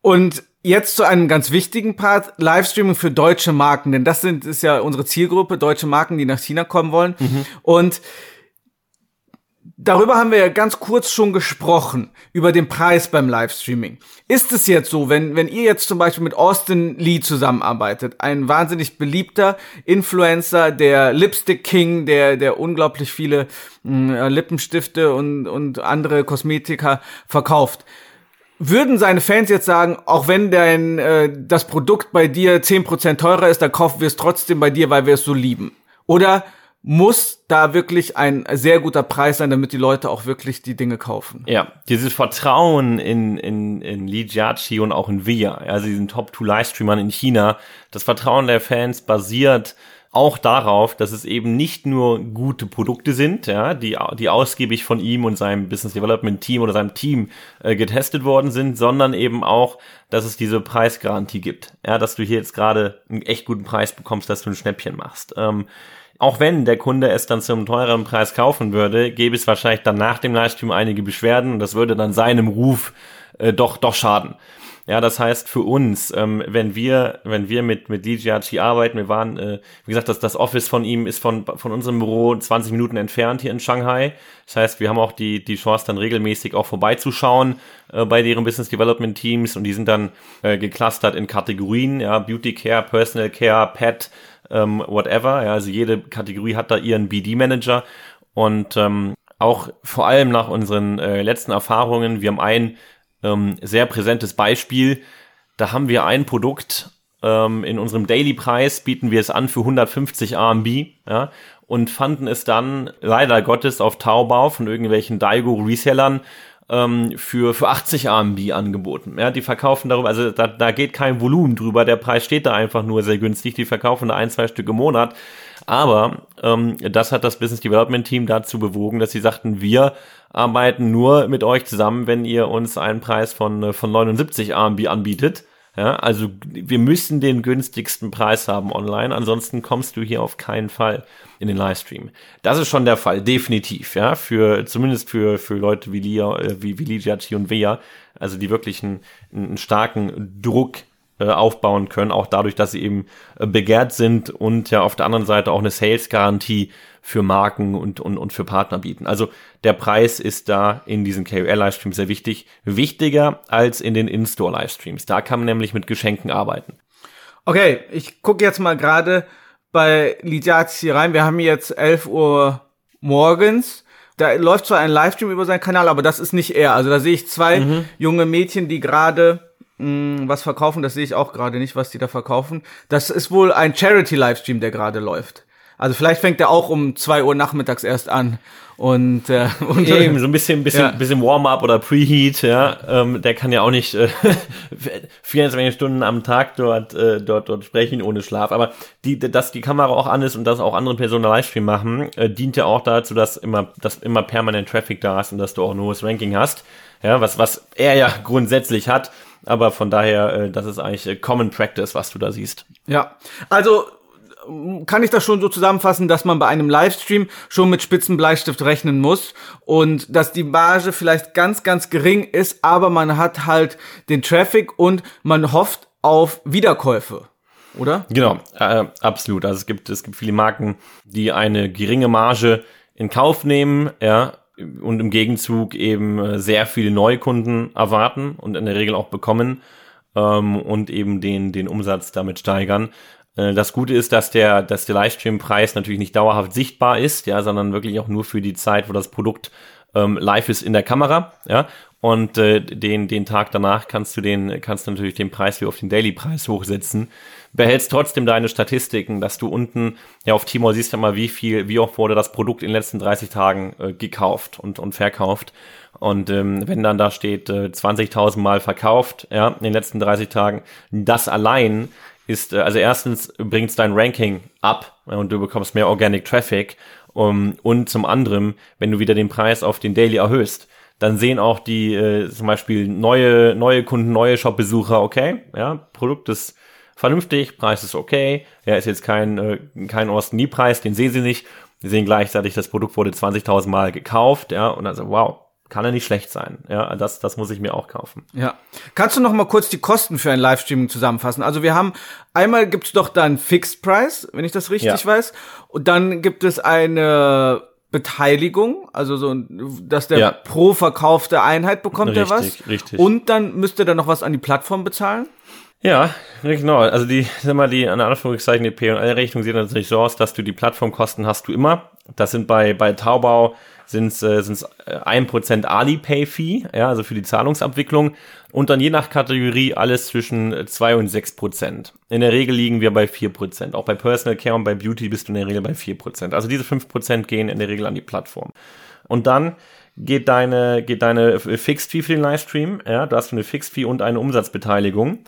Und jetzt zu einem ganz wichtigen Part, Livestreaming für deutsche Marken, denn das sind, ist ja unsere Zielgruppe, deutsche Marken, die nach China kommen wollen. Mhm. Und Darüber haben wir ja ganz kurz schon gesprochen, über den Preis beim Livestreaming. Ist es jetzt so, wenn, wenn ihr jetzt zum Beispiel mit Austin Lee zusammenarbeitet, ein wahnsinnig beliebter Influencer, der Lipstick King, der, der unglaublich viele äh, Lippenstifte und, und andere Kosmetika verkauft, würden seine Fans jetzt sagen, auch wenn dein, äh, das Produkt bei dir zehn Prozent teurer ist, dann kaufen wir es trotzdem bei dir, weil wir es so lieben? Oder muss da wirklich ein sehr guter Preis sein, damit die Leute auch wirklich die Dinge kaufen. Ja, dieses Vertrauen in, in, in Li Jiaqi und auch in Via, also diesen Top-2-Livestreamern in China, das Vertrauen der Fans basiert auch darauf, dass es eben nicht nur gute Produkte sind, ja, die, die ausgiebig von ihm und seinem Business Development Team oder seinem Team äh, getestet worden sind, sondern eben auch, dass es diese Preisgarantie gibt. Ja, dass du hier jetzt gerade einen echt guten Preis bekommst, dass du ein Schnäppchen machst. Ähm, auch wenn der Kunde es dann zum teureren Preis kaufen würde, gäbe es wahrscheinlich dann nach dem Livestream einige Beschwerden und das würde dann seinem Ruf äh, doch doch schaden. Ja, das heißt für uns, ähm, wenn wir, wenn wir mit, mit DJRG arbeiten, wir waren, äh, wie gesagt, das, das Office von ihm ist von, von unserem Büro 20 Minuten entfernt hier in Shanghai. Das heißt, wir haben auch die, die Chance, dann regelmäßig auch vorbeizuschauen äh, bei deren Business Development Teams und die sind dann äh, geclustert in Kategorien, ja, Beauty Care, Personal Care, Pet, ähm, whatever. Ja, also jede Kategorie hat da ihren BD-Manager und ähm, auch vor allem nach unseren äh, letzten Erfahrungen, wir haben ein ähm, sehr präsentes Beispiel. Da haben wir ein Produkt ähm, in unserem Daily-Preis, bieten wir es an für 150 RMB ja, und fanden es dann leider Gottes auf Taobao von irgendwelchen Daigo-Resellern ähm, für, für 80 RMB angeboten. Ja, die verkaufen darüber, also da, da geht kein Volumen drüber, der Preis steht da einfach nur sehr günstig, die verkaufen da ein, zwei Stück im Monat. Aber ähm, das hat das Business Development Team dazu bewogen, dass sie sagten, wir arbeiten nur mit euch zusammen, wenn ihr uns einen Preis von, äh, von 79 RMB anbietet. Ja, also wir müssen den günstigsten Preis haben online, ansonsten kommst du hier auf keinen Fall in den Livestream. Das ist schon der Fall, definitiv, ja, für zumindest für für Leute wie Lia, äh, wie wie Ligiaci und Vea, also die wirklich einen, einen starken Druck äh, aufbauen können, auch dadurch, dass sie eben äh, begehrt sind und ja auf der anderen Seite auch eine Sales-Garantie für Marken und, und, und für Partner bieten. Also der Preis ist da in diesen KOL-Livestreams sehr wichtig. Wichtiger als in den In-Store-Livestreams. Da kann man nämlich mit Geschenken arbeiten. Okay, ich gucke jetzt mal gerade bei Lidiazi rein. Wir haben jetzt 11 Uhr morgens. Da läuft zwar ein Livestream über seinen Kanal, aber das ist nicht er. Also da sehe ich zwei mhm. junge Mädchen, die gerade mh, was verkaufen. Das sehe ich auch gerade nicht, was die da verkaufen. Das ist wohl ein Charity-Livestream, der gerade läuft. Also vielleicht fängt er auch um zwei Uhr nachmittags erst an. Und, äh, und Eben, so ein bisschen, bisschen, ja. bisschen Warm-up oder Preheat, ja. Ähm, der kann ja auch nicht äh, 24 Stunden am Tag dort, äh, dort, dort sprechen ohne Schlaf. Aber die, dass die Kamera auch an ist und dass auch andere Personen Livestream machen, äh, dient ja auch dazu, dass immer, dass immer permanent Traffic da ist und dass du auch ein hohes Ranking hast. Ja, was, was er ja grundsätzlich hat. Aber von daher, äh, das ist eigentlich äh, Common Practice, was du da siehst. Ja, also kann ich das schon so zusammenfassen, dass man bei einem Livestream schon mit Spitzenbleistift rechnen muss und dass die Marge vielleicht ganz, ganz gering ist, aber man hat halt den Traffic und man hofft auf Wiederkäufe. Oder? Genau, äh, absolut. Also es gibt, es gibt viele Marken, die eine geringe Marge in Kauf nehmen, ja, und im Gegenzug eben äh, sehr viele Neukunden erwarten und in der Regel auch bekommen ähm, und eben den, den Umsatz damit steigern. Äh, das Gute ist, dass der, dass der Livestream-Preis natürlich nicht dauerhaft sichtbar ist, ja, sondern wirklich auch nur für die Zeit, wo das Produkt ähm, live ist in der Kamera, ja. Und äh, den, den Tag danach kannst du den, kannst du natürlich den Preis wie auf den Daily-Preis hochsetzen. Behältst trotzdem deine Statistiken, dass du unten, ja, auf Timor siehst du mal, wie viel, wie oft wurde das Produkt in den letzten 30 Tagen äh, gekauft und, und verkauft. Und ähm, wenn dann da steht, äh, 20.000 Mal verkauft, ja, in den letzten 30 Tagen, das allein ist, äh, also erstens bringt es dein Ranking ab und du bekommst mehr Organic Traffic Um, und zum anderen, wenn du wieder den Preis auf den Daily erhöhst, dann sehen auch die äh, zum Beispiel neue, neue Kunden, neue Shop-Besucher, okay, ja, Produkt ist vernünftig, Preis ist okay, ja, ist jetzt kein, äh, kein Osten-Nie-Preis, den sehen sie nicht. Sie sehen gleichzeitig, das Produkt wurde 20.000 Mal gekauft, ja, und dann so, wow, kann er nicht schlecht sein. Ja, das, das muss ich mir auch kaufen. Ja. Kannst du noch mal kurz die Kosten für ein Livestreaming zusammenfassen? Also wir haben, einmal gibt es doch dann Fixed Price, wenn ich das richtig ja. weiß. Und dann gibt es eine Beteiligung, also so, dass der ja. pro verkaufte Einheit bekommt richtig, er was. Richtig. Und dann müsste er noch was an die Plattform bezahlen? Ja, genau. Also die, sag mal, die, an Anführungszeichen, die P&L-Rechnung sieht natürlich so aus, dass du die Plattformkosten hast du immer. Das sind bei, bei Taubau sind es äh, sind's äh, ein Prozent Ali-Pay-Fee, ja, also für die Zahlungsabwicklung. Und dann je nach Kategorie alles zwischen zwei und sechs Prozent. In der Regel liegen wir bei vier Prozent. Auch bei Personal Care und bei Beauty bist du in der Regel bei vier Prozent. Also diese fünf Prozent gehen in der Regel an die Plattform. Und dann geht deine, geht deine Fixed Fee für den Livestream, ja, da hast du eine Fixed Fee und eine Umsatzbeteiligung.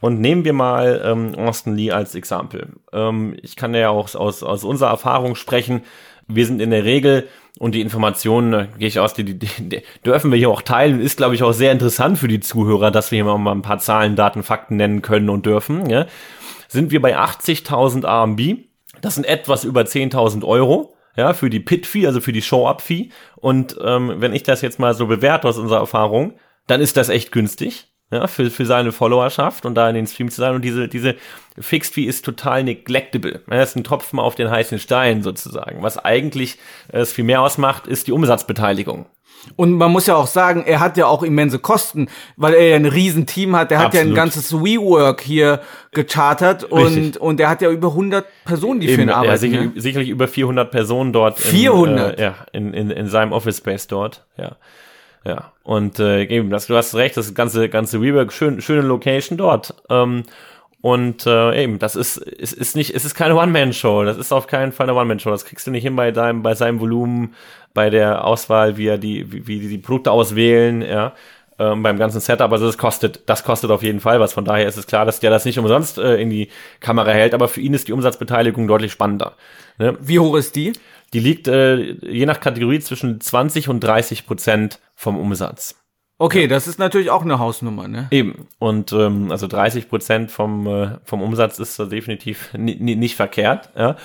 Und nehmen wir mal ähm, Austin Lee als Exempel. Ähm, ich kann ja auch aus, aus unserer Erfahrung sprechen. Wir sind in der Regel, und die Informationen, da gehe ich aus, die, die, die dürfen wir hier auch teilen, ist, glaube ich, auch sehr interessant für die Zuhörer, dass wir hier mal ein paar Zahlen, Daten, Fakten nennen können und dürfen. Ja. Sind wir bei 80.000 RMB, das sind etwas über 10.000 Euro ja, für die Pit-Fee, also für die Show-Up-Fee. Und ähm, wenn ich das jetzt mal so bewerte aus unserer Erfahrung, dann ist das echt günstig ja, für, für seine Followerschaft und da in den Stream zu sein. Und diese, diese Fixed Fee ist total neglectable. Das ist ein Tropfen auf den heißen Stein sozusagen. Was eigentlich es viel mehr ausmacht, ist die Umsatzbeteiligung. Und man muss ja auch sagen, er hat ja auch immense Kosten, weil er ja ein Riesenteam hat. Er hat ja ein ganzes WeWork hier gechartert und, und er hat ja über 100 Personen, die Eben, für ihn arbeiten. Ja, sicherlich, ne? sicherlich über 400 Personen dort. 400? In, äh, ja, in, in, in seinem Office Space dort, ja. Ja, und äh, eben, das, du hast recht, das ganze ganze Rework, schön, schöne Location dort. Ähm, und äh, eben, das ist, ist, ist nicht, es ist keine One-Man-Show. Das ist auf keinen Fall eine One-Man-Show. Das kriegst du nicht hin bei deinem, bei seinem Volumen, bei der Auswahl, wie er die, wie, wie die Produkte auswählen, ja, ähm, beim ganzen Setup. Also das kostet, das kostet auf jeden Fall was. Von daher ist es klar, dass der das nicht umsonst äh, in die Kamera hält, aber für ihn ist die Umsatzbeteiligung deutlich spannender. Ne? Wie hoch ist die? Die liegt äh, je nach Kategorie zwischen 20 und 30 Prozent vom Umsatz. Okay, das ist natürlich auch eine Hausnummer, ne? Eben. Und ähm, also 30 Prozent vom, äh, vom Umsatz ist äh, definitiv nicht verkehrt. Ja?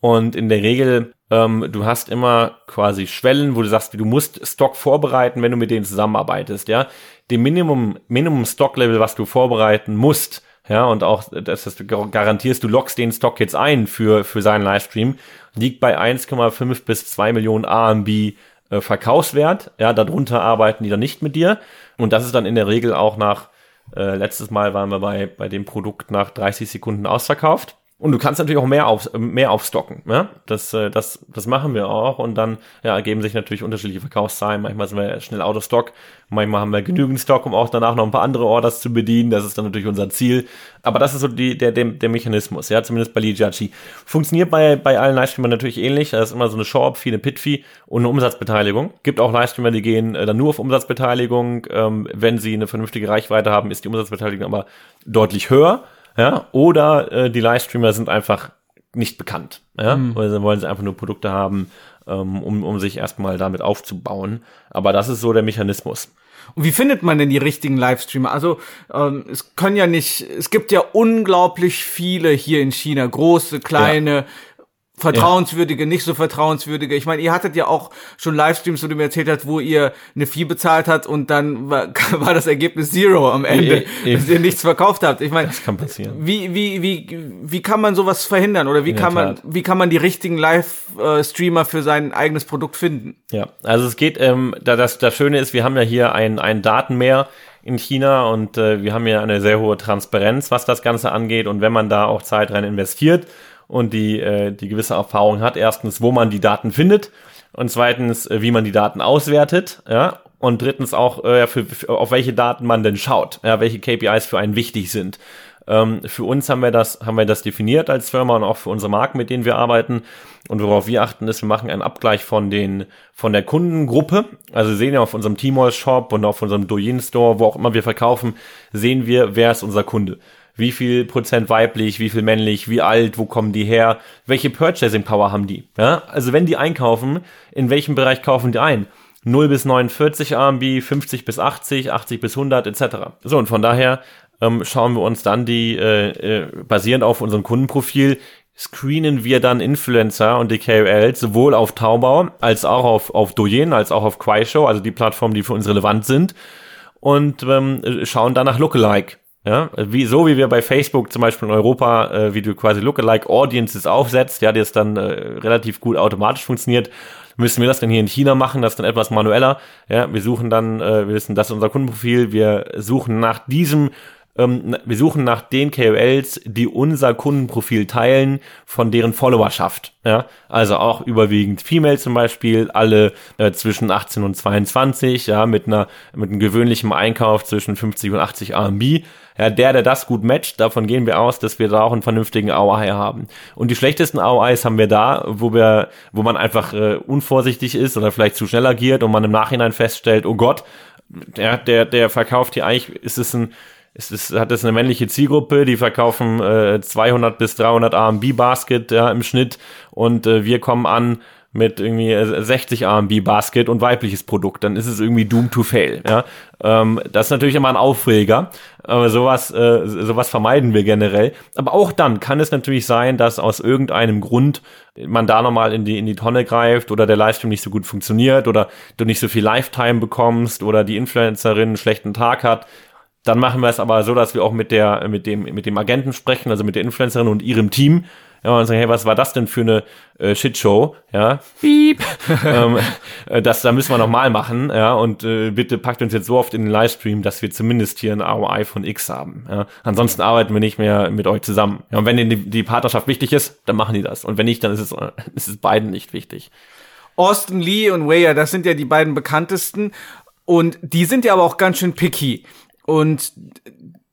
Und in der Regel, ähm, du hast immer quasi Schwellen, wo du sagst, du musst Stock vorbereiten, wenn du mit denen zusammenarbeitest. Ja, dem Minimum Minimum Stock Level, was du vorbereiten musst, ja, und auch, dass du garantierst, du lockst den Stock jetzt ein für, für seinen Livestream, liegt bei 1,5 bis 2 Millionen AMB äh, Verkaufswert. Ja, darunter arbeiten die dann nicht mit dir. Und das ist dann in der Regel auch nach, äh, letztes Mal waren wir bei, bei dem Produkt nach 30 Sekunden ausverkauft. Und du kannst natürlich auch mehr, auf, mehr aufstocken. Ja? Das, äh, das, das machen wir auch. Und dann ja, ergeben sich natürlich unterschiedliche Verkaufszahlen. Manchmal sind wir schnell out of stock. Manchmal haben wir genügend Stock, um auch danach noch ein paar andere Orders zu bedienen. Das ist dann natürlich unser Ziel. Aber das ist so die, der, der, der Mechanismus. Ja, zumindest bei Lijachi. Funktioniert bei, bei allen Livestreamern natürlich ähnlich. Da ist immer so eine Show-Up-Fee, eine Pit-Fee und eine Umsatzbeteiligung. Gibt auch Livestreamer, die gehen äh, dann nur auf Umsatzbeteiligung. Ähm, wenn sie eine vernünftige Reichweite haben, ist die Umsatzbeteiligung aber deutlich höher ja, oder äh, die Livestreamer sind einfach nicht bekannt, ja, mhm. oder wollen sie einfach nur Produkte haben, ähm, um, um sich erstmal damit aufzubauen. Aber das ist so der Mechanismus. Und wie findet man denn die richtigen Livestreamer? Also ähm, es können ja nicht, es gibt ja unglaublich viele hier in China, große, kleine, vertrauenswürdige, nicht so vertrauenswürdige. Ich meine, ihr hattet ja auch schon Livestreams, wo du mir erzählt hast, wo ihr eine Fee bezahlt habt und dann war, war das Ergebnis Zero am Ende, e e dass ihr nichts verkauft habt. Ich meine, das kann passieren. Wie wie wie wie kann man sowas verhindern oder wie In kann man wie kann man die richtigen Live-Streamer für sein eigenes Produkt finden? Ja, also es geht. Ähm, da das das Schöne ist, wir haben ja hier ein ein Datenmeer in China und äh, wir haben ja eine sehr hohe Transparenz, was das Ganze angeht und wenn man da auch Zeit rein investiert und die, äh, die gewisse Erfahrung hat. Erstens, wo man die Daten findet und zweitens, äh, wie man die Daten auswertet, ja, und drittens auch, äh, für, für, auf welche Daten man denn schaut, ja, welche KPIs für einen wichtig sind. Ähm, für uns haben wir das, haben wir das definiert als Firma und auch für unsere Marken, mit denen wir arbeiten. Und worauf wir achten, ist, wir machen einen Abgleich von den, von der Kundengruppe. Also sehen ja auf unserem Tmall Shop und auf unserem Douyin Store, wo auch immer wir verkaufen, sehen wir, wer ist unser Kunde wie viel Prozent weiblich, wie viel männlich, wie alt, wo kommen die her, welche Purchasing Power haben die. Ja? Also wenn die einkaufen, in welchem Bereich kaufen die ein? 0 bis 49 RMB, 50 bis 80, 80 bis 100 etc. So, und von daher ähm, schauen wir uns dann die, äh, äh, basierend auf unserem Kundenprofil, screenen wir dann Influencer und die KOLs sowohl auf Taobao als auch auf, auf Douyin, als auch auf Kuaishou, also die Plattformen, die für uns relevant sind und ähm, schauen dann nach Lookalike. Ja, wie, so wie wir bei Facebook zum Beispiel in Europa, äh, wie du quasi Lookalike Audiences aufsetzt, ja, das dann äh, relativ gut automatisch funktioniert, müssen wir das dann hier in China machen, das dann etwas manueller. Ja, wir suchen dann, äh, wir wissen, das ist unser Kundenprofil, wir suchen nach diesem ähm, wir suchen nach den KOLs, die unser Kundenprofil teilen, von deren Followerschaft. Ja, also auch überwiegend Female zum Beispiel, alle äh, zwischen 18 und 22, ja, mit einer, mit einem gewöhnlichen Einkauf zwischen 50 und 80 RMB. Ja, der, der das gut matcht, davon gehen wir aus, dass wir da auch einen vernünftigen ROI haben. Und die schlechtesten ROIs haben wir da, wo wir, wo man einfach äh, unvorsichtig ist oder vielleicht zu schnell agiert und man im Nachhinein feststellt, oh Gott, der, der, der verkauft hier eigentlich, ist es ein, es ist, hat es eine männliche Zielgruppe, die verkaufen äh, 200 bis 300 RMB Basket ja, im Schnitt und äh, wir kommen an mit irgendwie 60 RMB Basket und weibliches Produkt, dann ist es irgendwie doomed to fail. Ja? Ähm, das ist natürlich immer ein Aufreger, aber sowas, äh, sowas vermeiden wir generell. Aber auch dann kann es natürlich sein, dass aus irgendeinem Grund man da nochmal in die, in die Tonne greift oder der Livestream nicht so gut funktioniert oder du nicht so viel Lifetime bekommst oder die Influencerin einen schlechten Tag hat dann machen wir es aber so, dass wir auch mit der, mit dem, mit dem Agenten sprechen, also mit der Influencerin und ihrem Team. Ja, und sagen, hey, was war das denn für eine äh, Shitshow? Ja, piep. ähm, äh, das, da müssen wir nochmal machen, ja, und äh, bitte packt uns jetzt so oft in den Livestream, dass wir zumindest hier ein ROI von X haben. Ja. Ansonsten arbeiten wir nicht mehr mit euch zusammen. Ja, und wenn die, die Partnerschaft wichtig ist, dann machen die das. Und wenn nicht, dann ist es, äh, ist es beiden nicht wichtig. Austin Lee und Weyer, das sind ja die beiden bekanntesten. Und die sind ja aber auch ganz schön picky. Und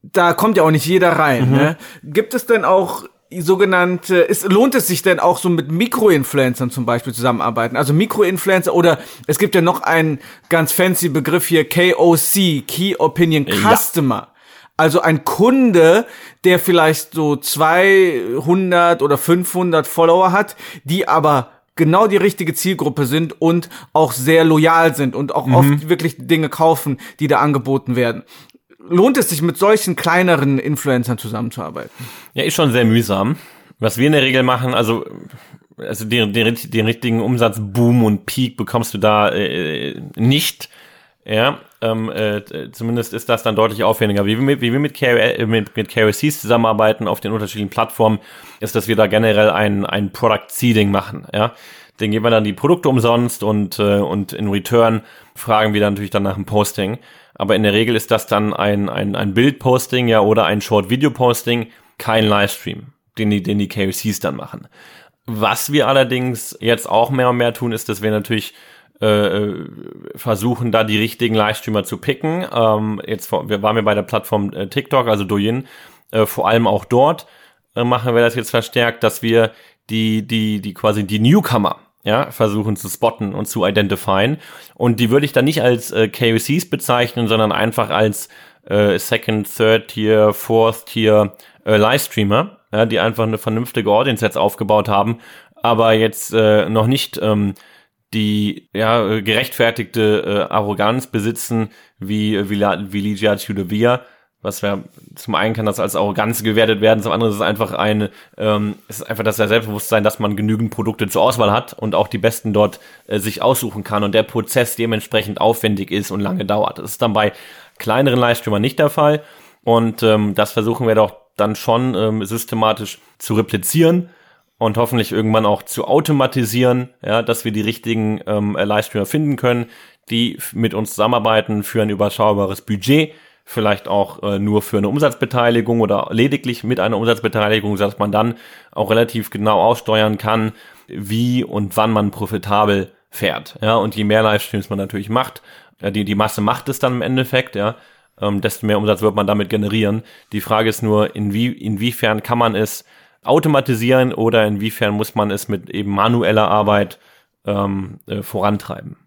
da kommt ja auch nicht jeder rein. Mhm. Ne? Gibt es denn auch sogenannte, ist, lohnt es sich denn auch so mit Mikroinfluencern zum Beispiel zusammenarbeiten? Also Mikroinfluencer oder es gibt ja noch einen ganz fancy Begriff hier, KOC, Key Opinion Customer. Ja. Also ein Kunde, der vielleicht so 200 oder 500 Follower hat, die aber genau die richtige Zielgruppe sind und auch sehr loyal sind und auch mhm. oft wirklich Dinge kaufen, die da angeboten werden lohnt es sich mit solchen kleineren Influencern zusammenzuarbeiten? Ja, ist schon sehr mühsam. Was wir in der Regel machen, also also den, den, den richtigen Umsatzboom und Peak bekommst du da äh, nicht. Ja, ähm, äh, zumindest ist das dann deutlich aufwendiger. Wie wir mit, wie wir mit, KOL, mit, mit KOCs zusammenarbeiten auf den unterschiedlichen Plattformen, ist, dass wir da generell ein, ein Product Seeding machen. Ja, den geben wir dann die Produkte umsonst und, äh, und in Return fragen wir dann natürlich dann nach dem Posting. Aber in der Regel ist das dann ein, ein, ein Bild-Posting ja oder ein Short-Video-Posting, kein Livestream, den die, den die KOCs dann machen. Was wir allerdings jetzt auch mehr und mehr tun, ist, dass wir natürlich äh, versuchen, da die richtigen Livestreamer zu picken. Ähm, jetzt wir waren wir bei der Plattform äh, TikTok, also Douyin, äh, vor allem auch dort äh, machen wir das jetzt verstärkt, dass wir die die die quasi die Newcomer ja, versuchen zu spotten und zu identifieren. Und die würde ich dann nicht als äh, KOCs bezeichnen, sondern einfach als äh, Second, Third Tier, Fourth Tier äh, Livestreamer, ja, die einfach eine vernünftige Audience jetzt aufgebaut haben, aber jetzt äh, noch nicht ähm, die ja gerechtfertigte äh, Arroganz besitzen wie wie, wie Ligia Tudovia, was wir zum einen kann das als Arroganz gewertet werden, zum anderen ist es einfach eine, ähm, ist einfach das Selbstbewusstsein, dass man genügend Produkte zur Auswahl hat und auch die besten dort äh, sich aussuchen kann und der Prozess dementsprechend aufwendig ist und lange dauert. Das ist dann bei kleineren Livestreamern nicht der Fall und ähm, das versuchen wir doch dann schon ähm, systematisch zu replizieren und hoffentlich irgendwann auch zu automatisieren, ja, dass wir die richtigen ähm, Livestreamer finden können, die mit uns zusammenarbeiten für ein überschaubares Budget vielleicht auch äh, nur für eine Umsatzbeteiligung oder lediglich mit einer Umsatzbeteiligung, dass man dann auch relativ genau aussteuern kann, wie und wann man profitabel fährt. Ja, und je mehr Livestreams man natürlich macht, äh, die, die Masse macht es dann im Endeffekt, ja, ähm, desto mehr Umsatz wird man damit generieren. Die Frage ist nur, inwie, inwiefern kann man es automatisieren oder inwiefern muss man es mit eben manueller Arbeit ähm, äh, vorantreiben.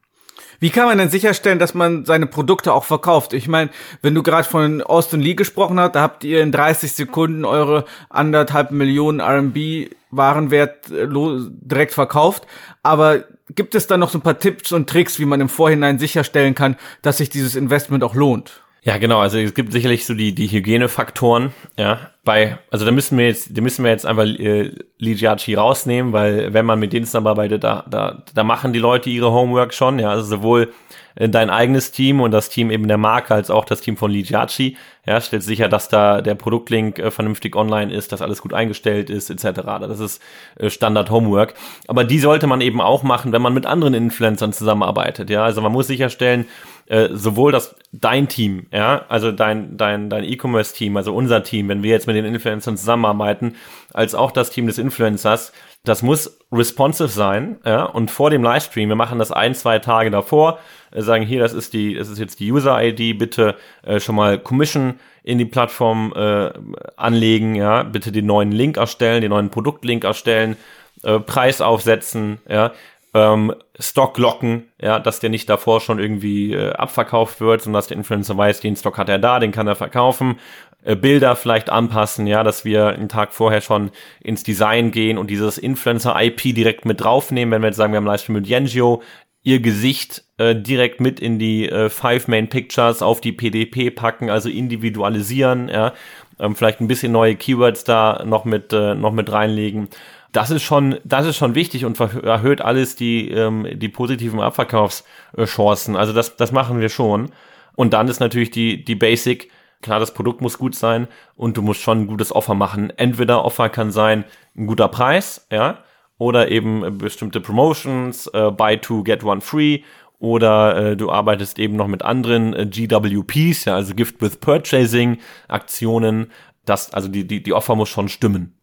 Wie kann man denn sicherstellen, dass man seine Produkte auch verkauft? Ich meine, wenn du gerade von Austin Lee gesprochen hast, da habt ihr in 30 Sekunden eure anderthalb Millionen RMB Warenwert äh, direkt verkauft. Aber gibt es da noch so ein paar Tipps und Tricks, wie man im Vorhinein sicherstellen kann, dass sich dieses Investment auch lohnt? Ja, genau. Also es gibt sicherlich so die die Hygienefaktoren. Ja, bei also da müssen wir jetzt, da müssen wir jetzt einfach äh, Ligiaci rausnehmen, weil wenn man mit denen zusammenarbeitet, da da da machen die Leute ihre Homework schon. Ja, also sowohl dein eigenes Team und das Team eben der Marke als auch das Team von Ligiaci. Ja, stellt sicher, dass da der Produktlink äh, vernünftig online ist, dass alles gut eingestellt ist, etc. Das ist äh, Standard Homework. Aber die sollte man eben auch machen, wenn man mit anderen Influencern zusammenarbeitet. Ja, also man muss sicherstellen, äh, sowohl das dein Team, ja, also dein dein dein E-Commerce-Team, also unser Team, wenn wir jetzt mit den Influencern zusammenarbeiten, als auch das Team des Influencers, das muss responsive sein, ja, und vor dem Livestream, wir machen das ein, zwei Tage davor, äh, sagen hier, das ist die, das ist jetzt die User-ID, bitte äh, schon mal Commission in die Plattform äh, anlegen, ja, bitte den neuen Link erstellen, den neuen Produktlink erstellen, äh, Preis aufsetzen, ja, ähm, Stock locken, ja, dass der nicht davor schon irgendwie äh, abverkauft wird, sondern dass der Influencer weiß, den Stock hat er da, den kann er verkaufen. Äh, Bilder vielleicht anpassen, ja, dass wir einen Tag vorher schon ins Design gehen und dieses Influencer-IP direkt mit draufnehmen, wenn wir jetzt sagen, wir haben Livestream mit Yengio, ihr Gesicht äh, direkt mit in die äh, Five Main Pictures auf die PDP packen, also individualisieren, ja, ähm, vielleicht ein bisschen neue Keywords da noch mit äh, noch mit reinlegen das ist schon, das ist schon wichtig und erhöht alles die, ähm, die positiven Abverkaufschancen. Also das, das machen wir schon. Und dann ist natürlich die, die Basic, klar, das Produkt muss gut sein und du musst schon ein gutes Offer machen. Entweder Offer kann sein, ein guter Preis, ja, oder eben bestimmte Promotions, äh, buy two, get one free, oder äh, du arbeitest eben noch mit anderen äh, GWPs, ja, also Gift with Purchasing Aktionen. Das, also die, die, die Offer muss schon stimmen.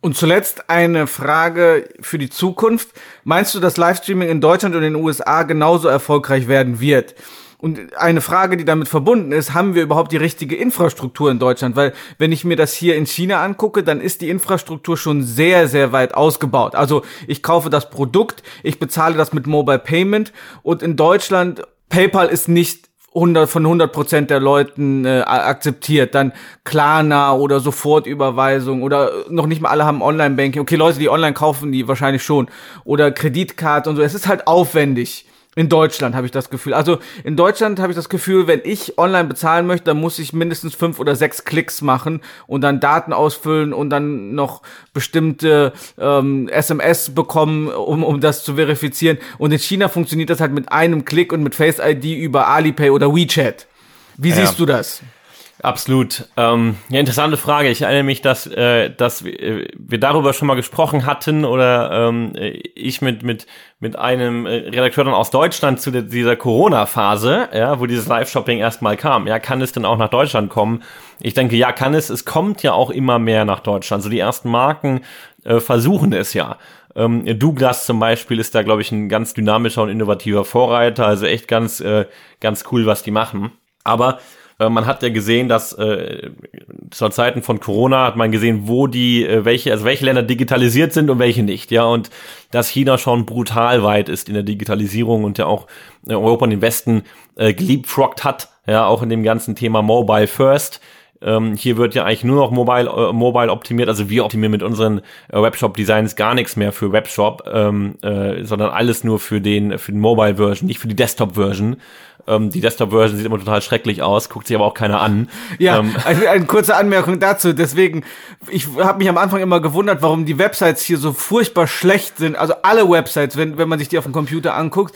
Und zuletzt eine Frage für die Zukunft. Meinst du, dass Livestreaming in Deutschland und in den USA genauso erfolgreich werden wird? Und eine Frage, die damit verbunden ist, haben wir überhaupt die richtige Infrastruktur in Deutschland? Weil wenn ich mir das hier in China angucke, dann ist die Infrastruktur schon sehr, sehr weit ausgebaut. Also ich kaufe das Produkt, ich bezahle das mit Mobile Payment und in Deutschland PayPal ist nicht 100 von 100 Prozent der Leuten äh, akzeptiert. Dann Klarna oder Sofortüberweisung oder noch nicht mal alle haben Online-Banking. Okay, Leute, die online kaufen, die wahrscheinlich schon. Oder Kreditkarte und so. Es ist halt aufwendig. In Deutschland habe ich das Gefühl. Also in Deutschland habe ich das Gefühl, wenn ich online bezahlen möchte, dann muss ich mindestens fünf oder sechs Klicks machen und dann Daten ausfüllen und dann noch bestimmte ähm, SMS bekommen, um, um das zu verifizieren. Und in China funktioniert das halt mit einem Klick und mit Face ID über Alipay oder WeChat. Wie ja. siehst du das? Absolut. Ähm, ja, interessante Frage. Ich erinnere mich, dass, äh, dass wir, wir darüber schon mal gesprochen hatten oder ähm, ich mit, mit, mit einem äh, Redakteur dann aus Deutschland zu dieser Corona-Phase, ja, wo dieses Live-Shopping erstmal kam. Ja, kann es denn auch nach Deutschland kommen? Ich denke, ja, kann es. Es kommt ja auch immer mehr nach Deutschland. So also die ersten Marken äh, versuchen es ja. Ähm, Douglas zum Beispiel ist da, glaube ich, ein ganz dynamischer und innovativer Vorreiter. Also echt ganz, äh, ganz cool, was die machen. Aber äh, man hat ja gesehen, dass äh, zur Zeiten von Corona hat man gesehen, wo die, äh, welche, also welche Länder digitalisiert sind und welche nicht, ja, und dass China schon brutal weit ist in der Digitalisierung und ja auch äh, Europa und den Westen äh, geliebfroggt hat, ja, auch in dem ganzen Thema Mobile First. Ähm, hier wird ja eigentlich nur noch mobile, äh, mobile optimiert. Also wir optimieren mit unseren äh, Webshop-Designs gar nichts mehr für Webshop, ähm, äh, sondern alles nur für den, für den Mobile-Version, nicht für die Desktop-Version. Ähm, die Desktop-Version sieht immer total schrecklich aus, guckt sich aber auch keiner an. Ja, ähm. eine, eine kurze Anmerkung dazu. Deswegen, ich habe mich am Anfang immer gewundert, warum die Websites hier so furchtbar schlecht sind. Also alle Websites, wenn, wenn man sich die auf dem Computer anguckt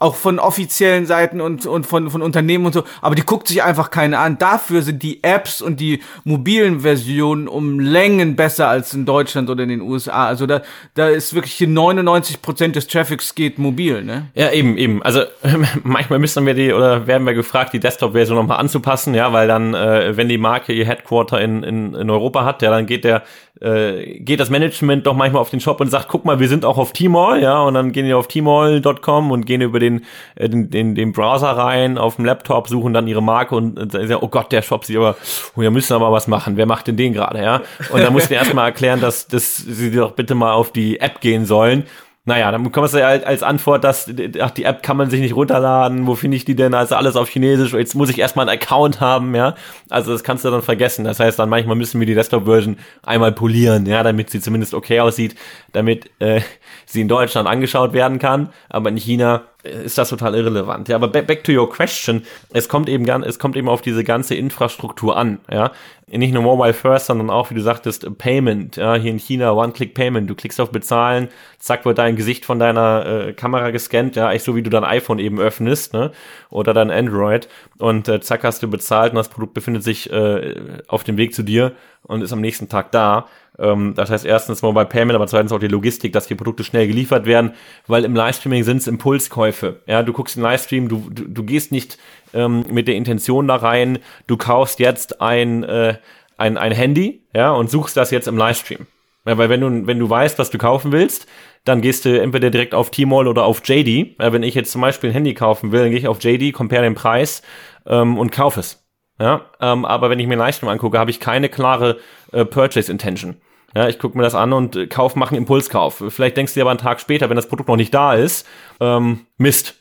auch von offiziellen Seiten und, und von, von Unternehmen und so, aber die guckt sich einfach keine an. Dafür sind die Apps und die mobilen Versionen um Längen besser als in Deutschland oder in den USA. Also da, da ist wirklich hier 99 Prozent des Traffics geht mobil, ne? Ja, eben, eben. Also manchmal müssen wir die oder werden wir gefragt, die Desktop-Version nochmal anzupassen, ja, weil dann, äh, wenn die Marke ihr Headquarter in, in, in Europa hat, ja, dann geht der äh, geht das Management doch manchmal auf den Shop und sagt, guck mal, wir sind auch auf Tmall, ja, und dann gehen die auf tmall.com und gehen über den, äh, den, den, den Browser rein auf dem Laptop, suchen dann ihre Marke und sagen, oh Gott, der Shop sieht aber, oh, wir müssen aber was machen. Wer macht denn den gerade, ja? Und dann musst du erstmal erklären, dass, dass sie doch bitte mal auf die App gehen sollen Naja, dann bekommst du ja halt als Antwort, dass ach, die App kann man sich nicht runterladen, wo finde ich die denn? Also alles auf Chinesisch, jetzt muss ich erstmal einen Account haben, ja. Also das kannst du dann vergessen. Das heißt dann manchmal müssen wir die Desktop-Version einmal polieren, ja, damit sie zumindest okay aussieht, damit äh, sie in Deutschland angeschaut werden kann, aber in China ist das total irrelevant. Ja, aber back to your question. Es kommt eben ganz, es kommt eben auf diese ganze Infrastruktur an. Ja, nicht nur Mobile First, sondern auch, wie du sagtest, Payment. Ja, hier in China One-Click-Payment. Du klickst auf Bezahlen, zack wird dein Gesicht von deiner äh, Kamera gescannt. Ja, echt so wie du dein iPhone eben öffnest, ne, oder dein Android und äh, zack hast du bezahlt und das Produkt befindet sich äh, auf dem Weg zu dir und ist am nächsten Tag da. Ähm, das heißt erstens Mobile Payment, aber zweitens auch die Logistik, dass die Produkte schnell geliefert werden, weil im Livestreaming sind es Impulskäufe. Ja, du guckst den Livestream, du, du, du gehst nicht ähm, mit der Intention da rein, du kaufst jetzt ein, äh, ein, ein Handy, ja, und suchst das jetzt im Livestream. Ja, weil wenn du, wenn du weißt, was du kaufen willst, dann gehst du entweder direkt auf T-Mall oder auf JD. Ja, wenn ich jetzt zum Beispiel ein Handy kaufen will, dann gehe ich auf JD, compare den Preis ähm, und kaufe es. Ja, ähm, aber wenn ich mir einen Livestream angucke, habe ich keine klare äh, Purchase Intention. Ja, ich gucke mir das an und äh, Kauf machen Impulskauf. Vielleicht denkst du dir aber einen Tag später, wenn das Produkt noch nicht da ist, ähm, Mist.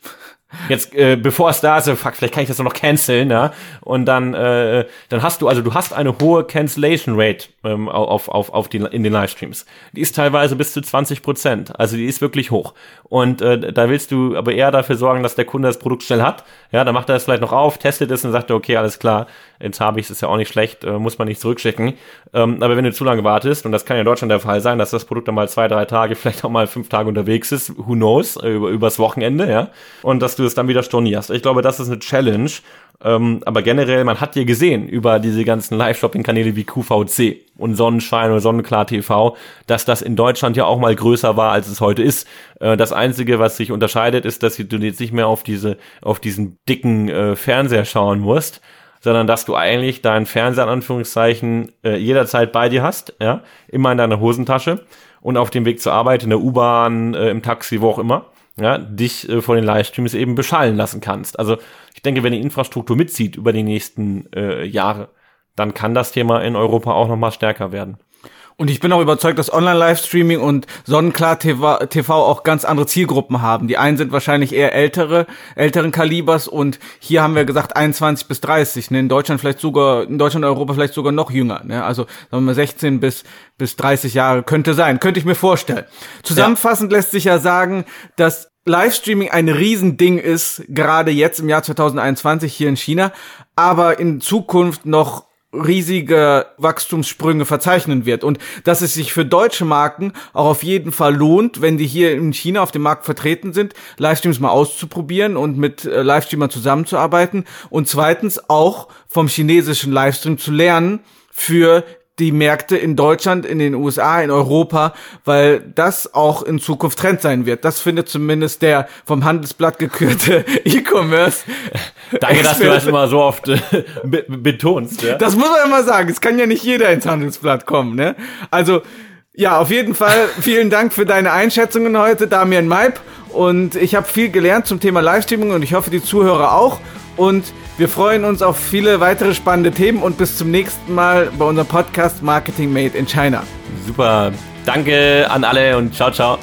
Jetzt, äh, bevor es da ist, fuck, vielleicht kann ich das noch canceln, ja. Und dann, äh, dann hast du, also du hast eine hohe Cancellation Rate ähm, auf, auf, auf die, in den Livestreams. Die ist teilweise bis zu 20 Prozent. Also die ist wirklich hoch. Und äh, da willst du aber eher dafür sorgen, dass der Kunde das Produkt schnell hat. Ja, dann macht er es vielleicht noch auf, testet es und sagt, okay, alles klar, jetzt habe ich es, ist ja auch nicht schlecht, äh, muss man nicht zurückschicken. Ähm, aber wenn du zu lange wartest, und das kann ja in Deutschland der Fall sein, dass das Produkt dann mal zwei, drei Tage, vielleicht auch mal fünf Tage unterwegs ist, who knows, äh, über, übers Wochenende, ja, und dass du es dann wieder stornierst. Ich glaube, das ist eine Challenge. Ähm, aber generell, man hat ja gesehen über diese ganzen Live-Shopping-Kanäle wie QVC und Sonnenschein oder Sonnenklar TV, dass das in Deutschland ja auch mal größer war, als es heute ist. Äh, das Einzige, was sich unterscheidet, ist, dass du jetzt nicht mehr auf diese, auf diesen dicken äh, Fernseher schauen musst, sondern dass du eigentlich deinen Fernseher in Anführungszeichen äh, jederzeit bei dir hast, ja, immer in deiner Hosentasche und auf dem Weg zur Arbeit, in der U-Bahn, äh, im Taxi, wo auch immer ja, dich äh, vor den Livestreams eben beschallen lassen kannst. Also ich denke, wenn die Infrastruktur mitzieht über die nächsten äh, Jahre, dann kann das Thema in Europa auch noch mal stärker werden. Und ich bin auch überzeugt, dass Online-Livestreaming und Sonnenklar TV, auch ganz andere Zielgruppen haben. Die einen sind wahrscheinlich eher ältere, älteren Kalibers und hier haben wir gesagt 21 bis 30. Ne? In Deutschland vielleicht sogar, in Deutschland und Europa vielleicht sogar noch jünger. Ne? Also sagen wir mal 16 bis, bis 30 Jahre könnte sein, könnte ich mir vorstellen. Zusammenfassend ja. lässt sich ja sagen, dass Livestreaming ein Riesending ist, gerade jetzt im Jahr 2021 hier in China, aber in Zukunft noch riesige Wachstumssprünge verzeichnen wird. Und dass es sich für deutsche Marken auch auf jeden Fall lohnt, wenn die hier in China auf dem Markt vertreten sind, Livestreams mal auszuprobieren und mit äh, Livestreamern zusammenzuarbeiten. Und zweitens auch vom chinesischen Livestream zu lernen für die Märkte in Deutschland, in den USA, in Europa, weil das auch in Zukunft Trend sein wird. Das findet zumindest der vom Handelsblatt gekürte E-Commerce. Danke, dass du das immer so oft äh, be betonst. Ja? Das muss man immer sagen. Es kann ja nicht jeder ins Handelsblatt kommen. Ne? Also ja, auf jeden Fall vielen Dank für deine Einschätzungen heute, Damian Maib. Und ich habe viel gelernt zum Thema Livestreaming und ich hoffe, die Zuhörer auch. Und wir freuen uns auf viele weitere spannende Themen und bis zum nächsten Mal bei unserem Podcast Marketing Made in China. Super. Danke an alle und ciao, ciao.